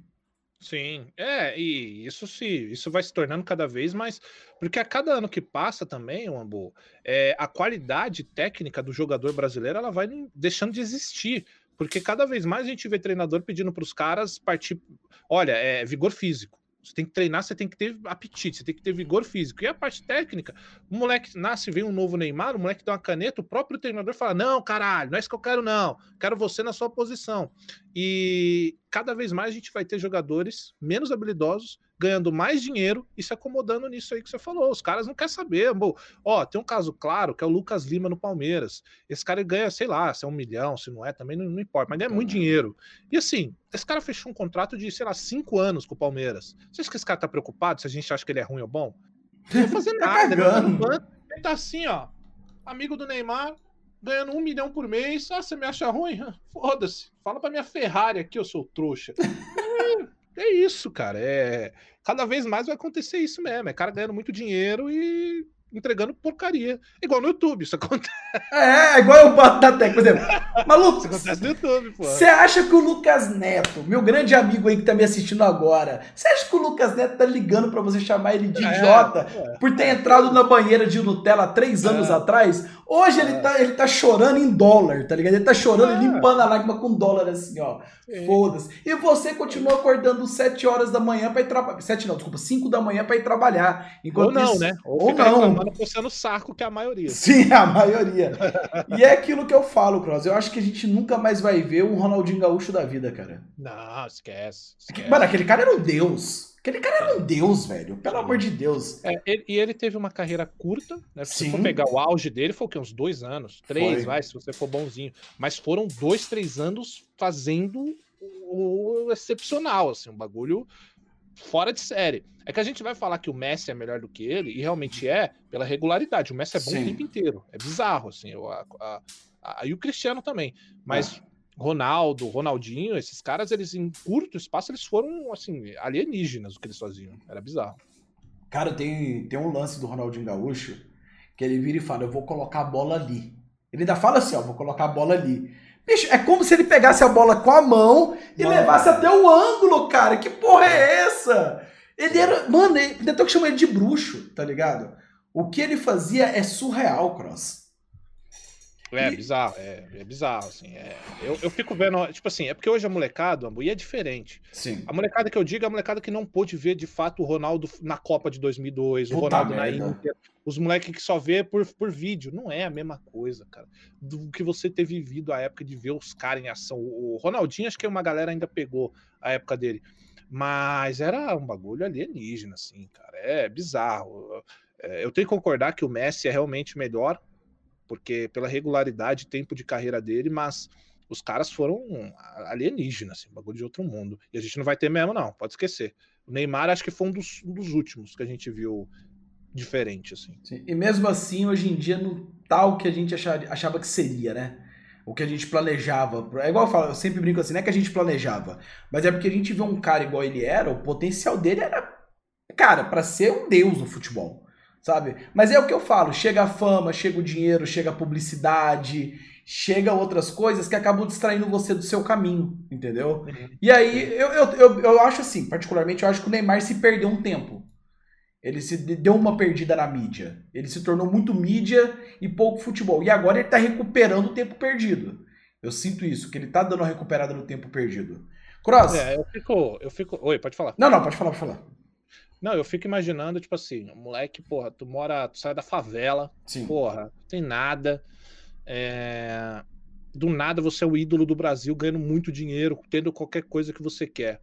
Sim, é, e isso se isso vai se tornando cada vez mais, porque a cada ano que passa também, o Ambo, é, a qualidade técnica do jogador brasileiro ela vai deixando de existir, porque cada vez mais a gente vê treinador pedindo para os caras partir, olha, é vigor físico. Você tem que treinar, você tem que ter apetite, você tem que ter vigor físico. E a parte técnica, o moleque nasce, vem um novo Neymar, o moleque dá uma caneta, o próprio treinador fala: Não, caralho, não é isso que eu quero, não. Quero você na sua posição. E cada vez mais a gente vai ter jogadores menos habilidosos, ganhando mais dinheiro e se acomodando nisso aí que você falou. Os caras não querem saber. Bom, ó, tem um caso claro que é o Lucas Lima no Palmeiras. Esse cara ganha, sei lá, se é um milhão, se não é, também não, não importa, mas ganha muito dinheiro. E assim, esse cara fechou um contrato de, sei lá, cinco anos com o Palmeiras. Você acha que esse cara tá preocupado se a gente acha que ele é ruim ou bom? Não vai fazer tá nada. ele, ele tá assim, ó, amigo do Neymar, ganhando um milhão por mês. Ah, você me acha ruim? Foda-se. Fala pra minha Ferrari aqui, eu sou trouxa. é, é isso, cara. É, cada vez mais vai acontecer isso mesmo. É cara ganhando muito dinheiro e entregando porcaria. Igual no YouTube, isso acontece. É, é igual eu boto na tecla, por exemplo. Maluco, isso acontece no YouTube, pô. Você acha que o Lucas Neto, meu grande amigo aí que tá me assistindo agora, você acha que o Lucas Neto tá ligando para você chamar ele de é, idiota é. por ter entrado na banheira de Nutella três anos é. atrás? Hoje ele, é. tá, ele tá chorando em dólar, tá ligado? Ele tá chorando, é. limpando a lágrima com dólar assim, ó. Foda-se. E você continua acordando 7 horas da manhã para ir trabalhar. 7 não, desculpa, 5 da manhã para ir trabalhar. Enquanto Ou não, isso... né? Ou, Ou não. Coçando o saco, que é a maioria. Sim, a maioria. e é aquilo que eu falo, Cross. Eu acho que a gente nunca mais vai ver um Ronaldinho Gaúcho da vida, cara. Não, esquece. esquece. Mano, aquele cara era um deus. Aquele cara era um deus, velho. Pelo amor de Deus. É, ele, e ele teve uma carreira curta, né? Se for pegar o auge dele, foi o quê? Uns dois anos? Três, foi. vai, se você for bonzinho. Mas foram dois, três anos fazendo o, o excepcional, assim, um bagulho fora de série. É que a gente vai falar que o Messi é melhor do que ele, e realmente é, pela regularidade. O Messi é bom Sim. o tempo inteiro. É bizarro, assim. A, a, a, e o Cristiano também. Mas ah. Ronaldo, Ronaldinho, esses caras, eles em curto espaço, eles foram, assim, alienígenas o que eles faziam. Era bizarro. Cara, tem, tem um lance do Ronaldinho Gaúcho Que ele vira e fala, eu vou colocar a bola ali. Ele ainda fala assim, ó, vou colocar a bola ali. Bicho, é como se ele pegasse a bola com a mão e mano. levasse até o ângulo, cara. Que porra é essa? Ele era. Mano, ele, até que chama ele de bruxo, tá ligado? O que ele fazia é surreal, Cross. É, e... bizarro, é, é, bizarro, assim. É, eu, eu fico vendo, tipo assim, é porque hoje a molecada, e é diferente. Sim. A molecada que eu digo é a molecada que não pôde ver de fato o Ronaldo na Copa de 2002, Puta o Ronaldo merda. na Inter, os moleques que só vê por, por vídeo. Não é a mesma coisa, cara. Do que você ter vivido a época de ver os caras em ação. O Ronaldinho, acho que uma galera ainda pegou a época dele. Mas era um bagulho alienígena, assim, cara. É bizarro. É, eu tenho que concordar que o Messi é realmente melhor porque pela regularidade, tempo de carreira dele, mas os caras foram alienígenas, assim, bagulho de outro mundo. E a gente não vai ter mesmo, não, pode esquecer. O Neymar acho que foi um dos, um dos últimos que a gente viu diferente, assim. Sim. E mesmo assim, hoje em dia, não tá o que a gente achava, achava que seria, né? O que a gente planejava. É igual eu falo, eu sempre brinco assim, não é que a gente planejava, mas é porque a gente vê um cara igual ele era, o potencial dele era, cara, para ser um deus no futebol sabe? Mas é o que eu falo, chega a fama, chega o dinheiro, chega a publicidade, chega outras coisas que acabam distraindo você do seu caminho, entendeu? Uhum. E aí, eu, eu, eu, eu, acho assim, particularmente, eu acho que o Neymar se perdeu um tempo. Ele se deu uma perdida na mídia. Ele se tornou muito mídia e pouco futebol. E agora ele tá recuperando o tempo perdido. Eu sinto isso, que ele tá dando uma recuperada no tempo perdido. Cross. É, eu fico, eu fico. Oi, pode falar. Não, não, pode falar, pode falar. Não, eu fico imaginando, tipo assim, moleque, porra, tu mora, tu sai da favela, Sim. porra, não tem nada. É... Do nada você é o ídolo do Brasil, ganhando muito dinheiro, tendo qualquer coisa que você quer.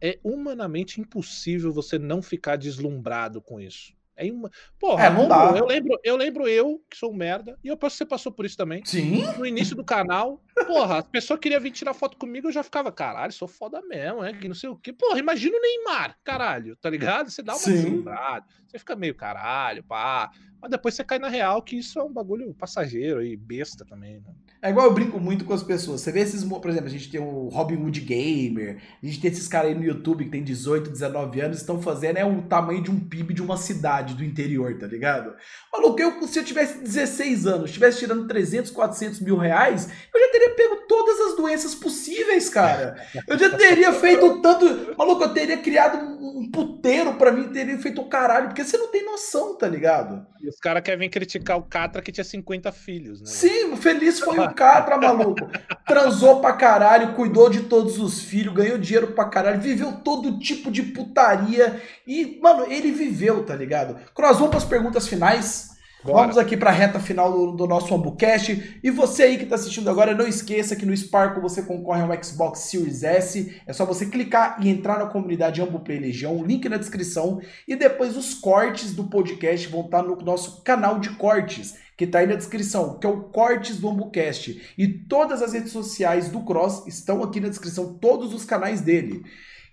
É humanamente impossível você não ficar deslumbrado com isso. É uma... Porra, é, não dá. Eu lembro, eu lembro eu, que sou um merda, e eu que você passou por isso também. Sim. No início do canal, porra, a pessoa queria vir tirar foto comigo, eu já ficava, caralho, sou foda mesmo, é que não sei o quê. Porra, imagina o Neymar, caralho, tá ligado? Você dá uma deslumbrada, você fica meio caralho, pá. Mas depois você cai na real que isso é um bagulho passageiro e besta também, né? É igual eu brinco muito com as pessoas. Você vê esses, por exemplo, a gente tem o Robin Hood Gamer, a gente tem esses caras aí no YouTube que tem 18, 19 anos, estão fazendo é o tamanho de um PIB de uma cidade do interior, tá ligado? Maluco, eu, se eu tivesse 16 anos, estivesse tirando 300, 400 mil reais, eu já teria pego todas as doenças possíveis, cara. Eu já teria feito tanto. Maluco, eu teria criado um puteiro para mim, teria feito o caralho, porque você não tem noção, tá ligado? E os caras querem criticar o Catra que tinha 50 filhos, né? Sim, feliz foi o Catra, maluco. Transou pra caralho, cuidou de todos os filhos, ganhou dinheiro pra caralho, viveu todo tipo de putaria. E, mano, ele viveu, tá ligado? Cross, vamos pras perguntas finais. Bora. Vamos aqui para a reta final do, do nosso Ambucast. E você aí que está assistindo agora, não esqueça que no Sparkle você concorre a um Xbox Series S. É só você clicar e entrar na comunidade Ambuplay Legião, link na descrição. E depois os cortes do podcast vão estar tá no nosso canal de cortes, que está aí na descrição, que é o Cortes do Ambucast. E todas as redes sociais do Cross estão aqui na descrição, todos os canais dele.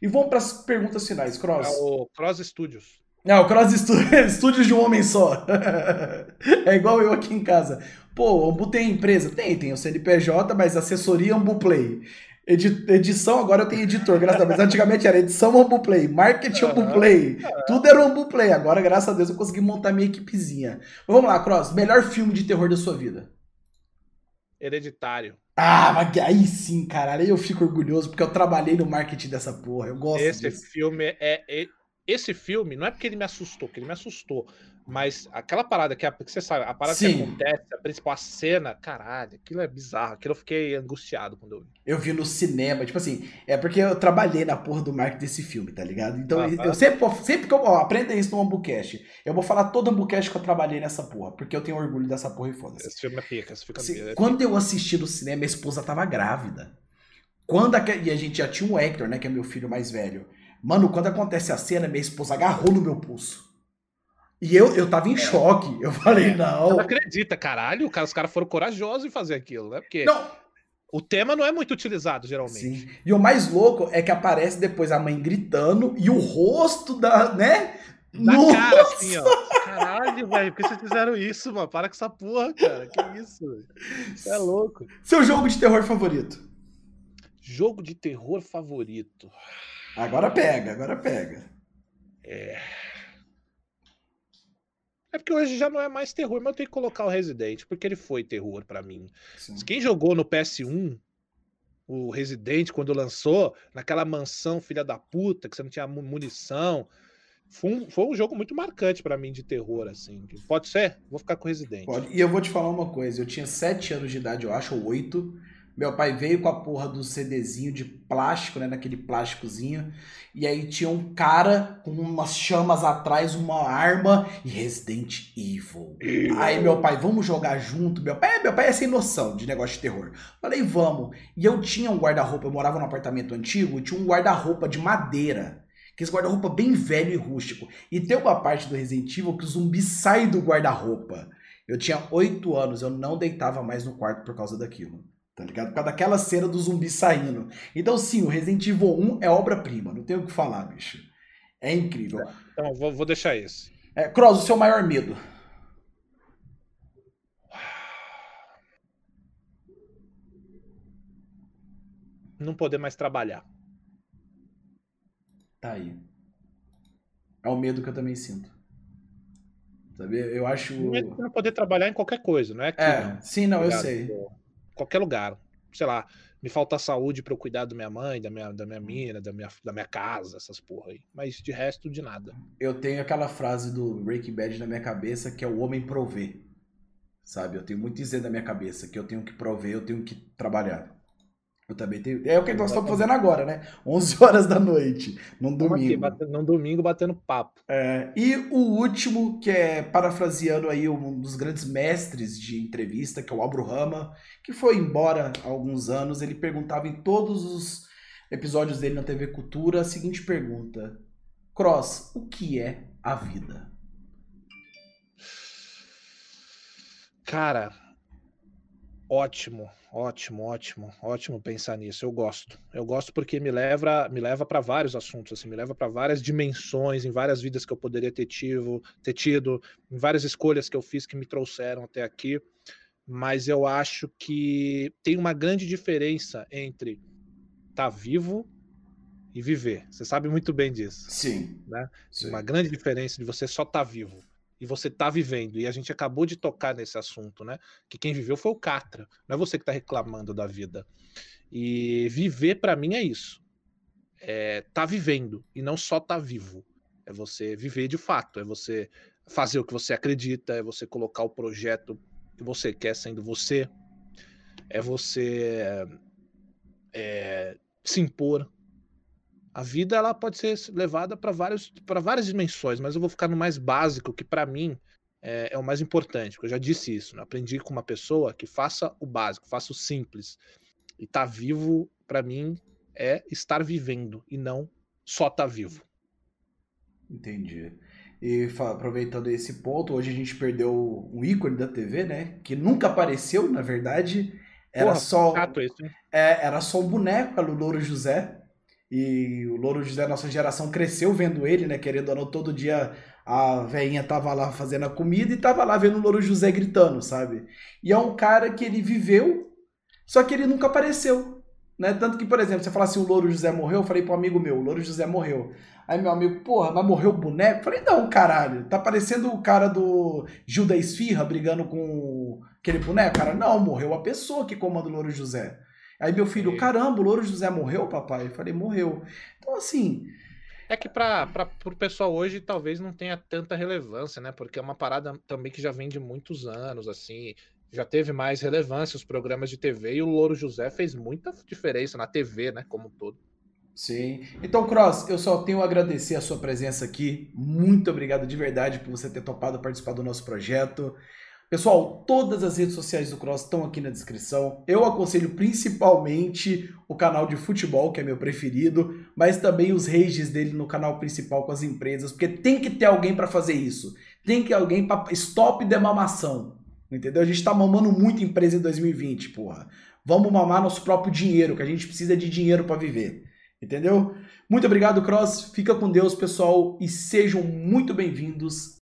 E vamos para as perguntas finais, Cross. É o Cross Studios. Não, o Cross Estúdios de um homem só. é igual eu aqui em casa. Pô, o Ambu tem empresa? Tem, tem o CNPJ, mas assessoria Ambu Play. Edi edição, agora eu tenho editor, graças a Deus. Antigamente era edição Ambu Play, marketing Ambu Play, tudo era Ambu Play. Agora, graças a Deus, eu consegui montar minha equipezinha. Mas vamos lá, Cross, melhor filme de terror da sua vida? Hereditário. Ah, mas aí sim, caralho. Aí eu fico orgulhoso porque eu trabalhei no marketing dessa porra. Eu gosto Esse disso. filme é esse filme, não é porque ele me assustou, que ele me assustou, mas aquela parada que, a, que você sabe, a parada Sim. que acontece, a principal a cena, caralho, aquilo é bizarro, aquilo eu fiquei angustiado quando eu vi. Eu vi no cinema, tipo assim, é porque eu trabalhei na porra do marketing desse filme, tá ligado? Então ah, eu sempre, sempre que eu, ó, aprenda isso no Ambucast, eu vou falar todo Ambucast que eu trabalhei nessa porra, porque eu tenho orgulho dessa porra e foda-se. Esse filme é pica, esse fica assim, Quando eu assisti no cinema, minha esposa tava grávida. Quando a, e a gente já tinha o Hector, né, que é meu filho mais velho. Mano, quando acontece a cena, minha esposa agarrou no meu pulso. E eu, eu tava em choque. Eu falei, é. não. Não acredita, caralho. Os caras foram corajosos em fazer aquilo, né? Porque. Não. O tema não é muito utilizado, geralmente. Sim. E o mais louco é que aparece depois a mãe gritando e o rosto da, né? Na Nossa! cara, assim, ó. Caralho, velho, por que vocês fizeram isso, mano? Para com essa porra, cara. Que isso. Você é louco. Seu jogo de terror favorito? Jogo de terror favorito. Agora pega, agora pega. É. É porque hoje já não é mais terror, mas eu tenho que colocar o Resident, porque ele foi terror para mim. Sim. Quem jogou no PS1, o Resident, quando lançou, naquela mansão filha da puta, que você não tinha munição. Foi um, foi um jogo muito marcante para mim de terror, assim. Pode ser? Vou ficar com o Resident. Pode. E eu vou te falar uma coisa: eu tinha 7 anos de idade, eu acho, ou 8. Meu pai veio com a porra do CDzinho de plástico, né? Naquele plásticozinho. E aí tinha um cara com umas chamas atrás, uma arma e Resident Evil. Aí meu pai, vamos jogar junto. Meu pai, meu pai é sem noção de negócio de terror. Falei, vamos. E eu tinha um guarda-roupa, eu morava num apartamento antigo, e tinha um guarda-roupa de madeira. Que esse guarda-roupa bem velho e rústico. E tem uma parte do Resident Evil que o zumbi sai do guarda-roupa. Eu tinha oito anos, eu não deitava mais no quarto por causa daquilo. Tá ligado? Por causa daquela cena do zumbi saindo. Então, sim, o Resident Evil 1 é obra-prima. Não tenho o que falar, bicho. É incrível. Então, vou, vou deixar esse. É, Cross, o seu maior medo? Não poder mais trabalhar. Tá aí. É o medo que eu também sinto. Sabe? Eu acho. Não poder trabalhar em qualquer coisa, não é? Aqui, é, não. sim, não, Obrigado. eu sei qualquer lugar. Sei lá, me falta saúde para eu cuidar da minha mãe, da minha, da minha mina, da minha, da minha casa, essas porra aí. Mas de resto, de nada. Eu tenho aquela frase do Breaking Bad na minha cabeça que é o homem prover. Sabe? Eu tenho muito dizer na minha cabeça que eu tenho que prover, eu tenho que trabalhar. Eu também tenho. É o que nós estamos fazendo agora, né? 11 horas da noite, num domingo. Aqui, batendo, num domingo batendo papo. É, e o último, que é parafraseando aí um dos grandes mestres de entrevista, que é o Rama, que foi embora há alguns anos, ele perguntava em todos os episódios dele na TV Cultura a seguinte pergunta: Cross, o que é a vida? Cara, ótimo Ótimo, ótimo, ótimo pensar nisso. Eu gosto. Eu gosto porque me leva, me leva para vários assuntos, assim, me leva para várias dimensões, em várias vidas que eu poderia ter tido, ter tido, em várias escolhas que eu fiz que me trouxeram até aqui. Mas eu acho que tem uma grande diferença entre estar tá vivo e viver. Você sabe muito bem disso. Sim. Né? Sim. Uma grande diferença de você só estar tá vivo e você está vivendo. E a gente acabou de tocar nesse assunto, né? Que quem viveu foi o Catra, não é você que está reclamando da vida. E viver para mim é isso. É tá vivendo e não só tá vivo. É você viver de fato, é você fazer o que você acredita, é você colocar o projeto que você quer sendo você, é você é, se impor, a vida ela pode ser levada para várias dimensões, mas eu vou ficar no mais básico, que para mim é, é, o mais importante, porque eu já disse isso. Né? Aprendi com uma pessoa que faça o básico, faça o simples. E estar tá vivo, para mim, é estar vivendo e não só estar tá vivo. Entendi. E aproveitando esse ponto, hoje a gente perdeu um ícone da TV, né? Que nunca apareceu, na verdade. Era Porra, só. É, era só um boneco, era o Louro José. E o Louro José, nossa geração, cresceu vendo ele, né? Querendo ou não, todo dia a veinha tava lá fazendo a comida e tava lá vendo o Louro José gritando, sabe? E é um cara que ele viveu, só que ele nunca apareceu. Né? Tanto que, por exemplo, você fala assim, o Louro José morreu, eu falei pro amigo meu, o Louro José morreu. Aí meu amigo, porra, mas morreu o boneco? Eu falei, não, caralho, tá parecendo o cara do Gil da Esfirra brigando com aquele boneco? Cara, não, morreu a pessoa que comanda o Louro José. Aí meu filho, Sim. caramba, o Louro José morreu, papai? Eu falei, morreu. Então, assim. É que para o pessoal hoje talvez não tenha tanta relevância, né? Porque é uma parada também que já vem de muitos anos, assim. Já teve mais relevância os programas de TV e o Louro José fez muita diferença na TV, né? Como um todo. Sim. Então, Cross, eu só tenho a agradecer a sua presença aqui. Muito obrigado de verdade por você ter topado participar do nosso projeto. Pessoal, todas as redes sociais do Cross estão aqui na descrição. Eu aconselho principalmente o canal de futebol, que é meu preferido, mas também os rages dele no canal principal com as empresas, porque tem que ter alguém para fazer isso. Tem que ter alguém para stop de mamação. Entendeu? A gente tá mamando muito empresa em 2020, porra. Vamos mamar nosso próprio dinheiro, que a gente precisa de dinheiro para viver. Entendeu? Muito obrigado, Cross. Fica com Deus, pessoal, e sejam muito bem-vindos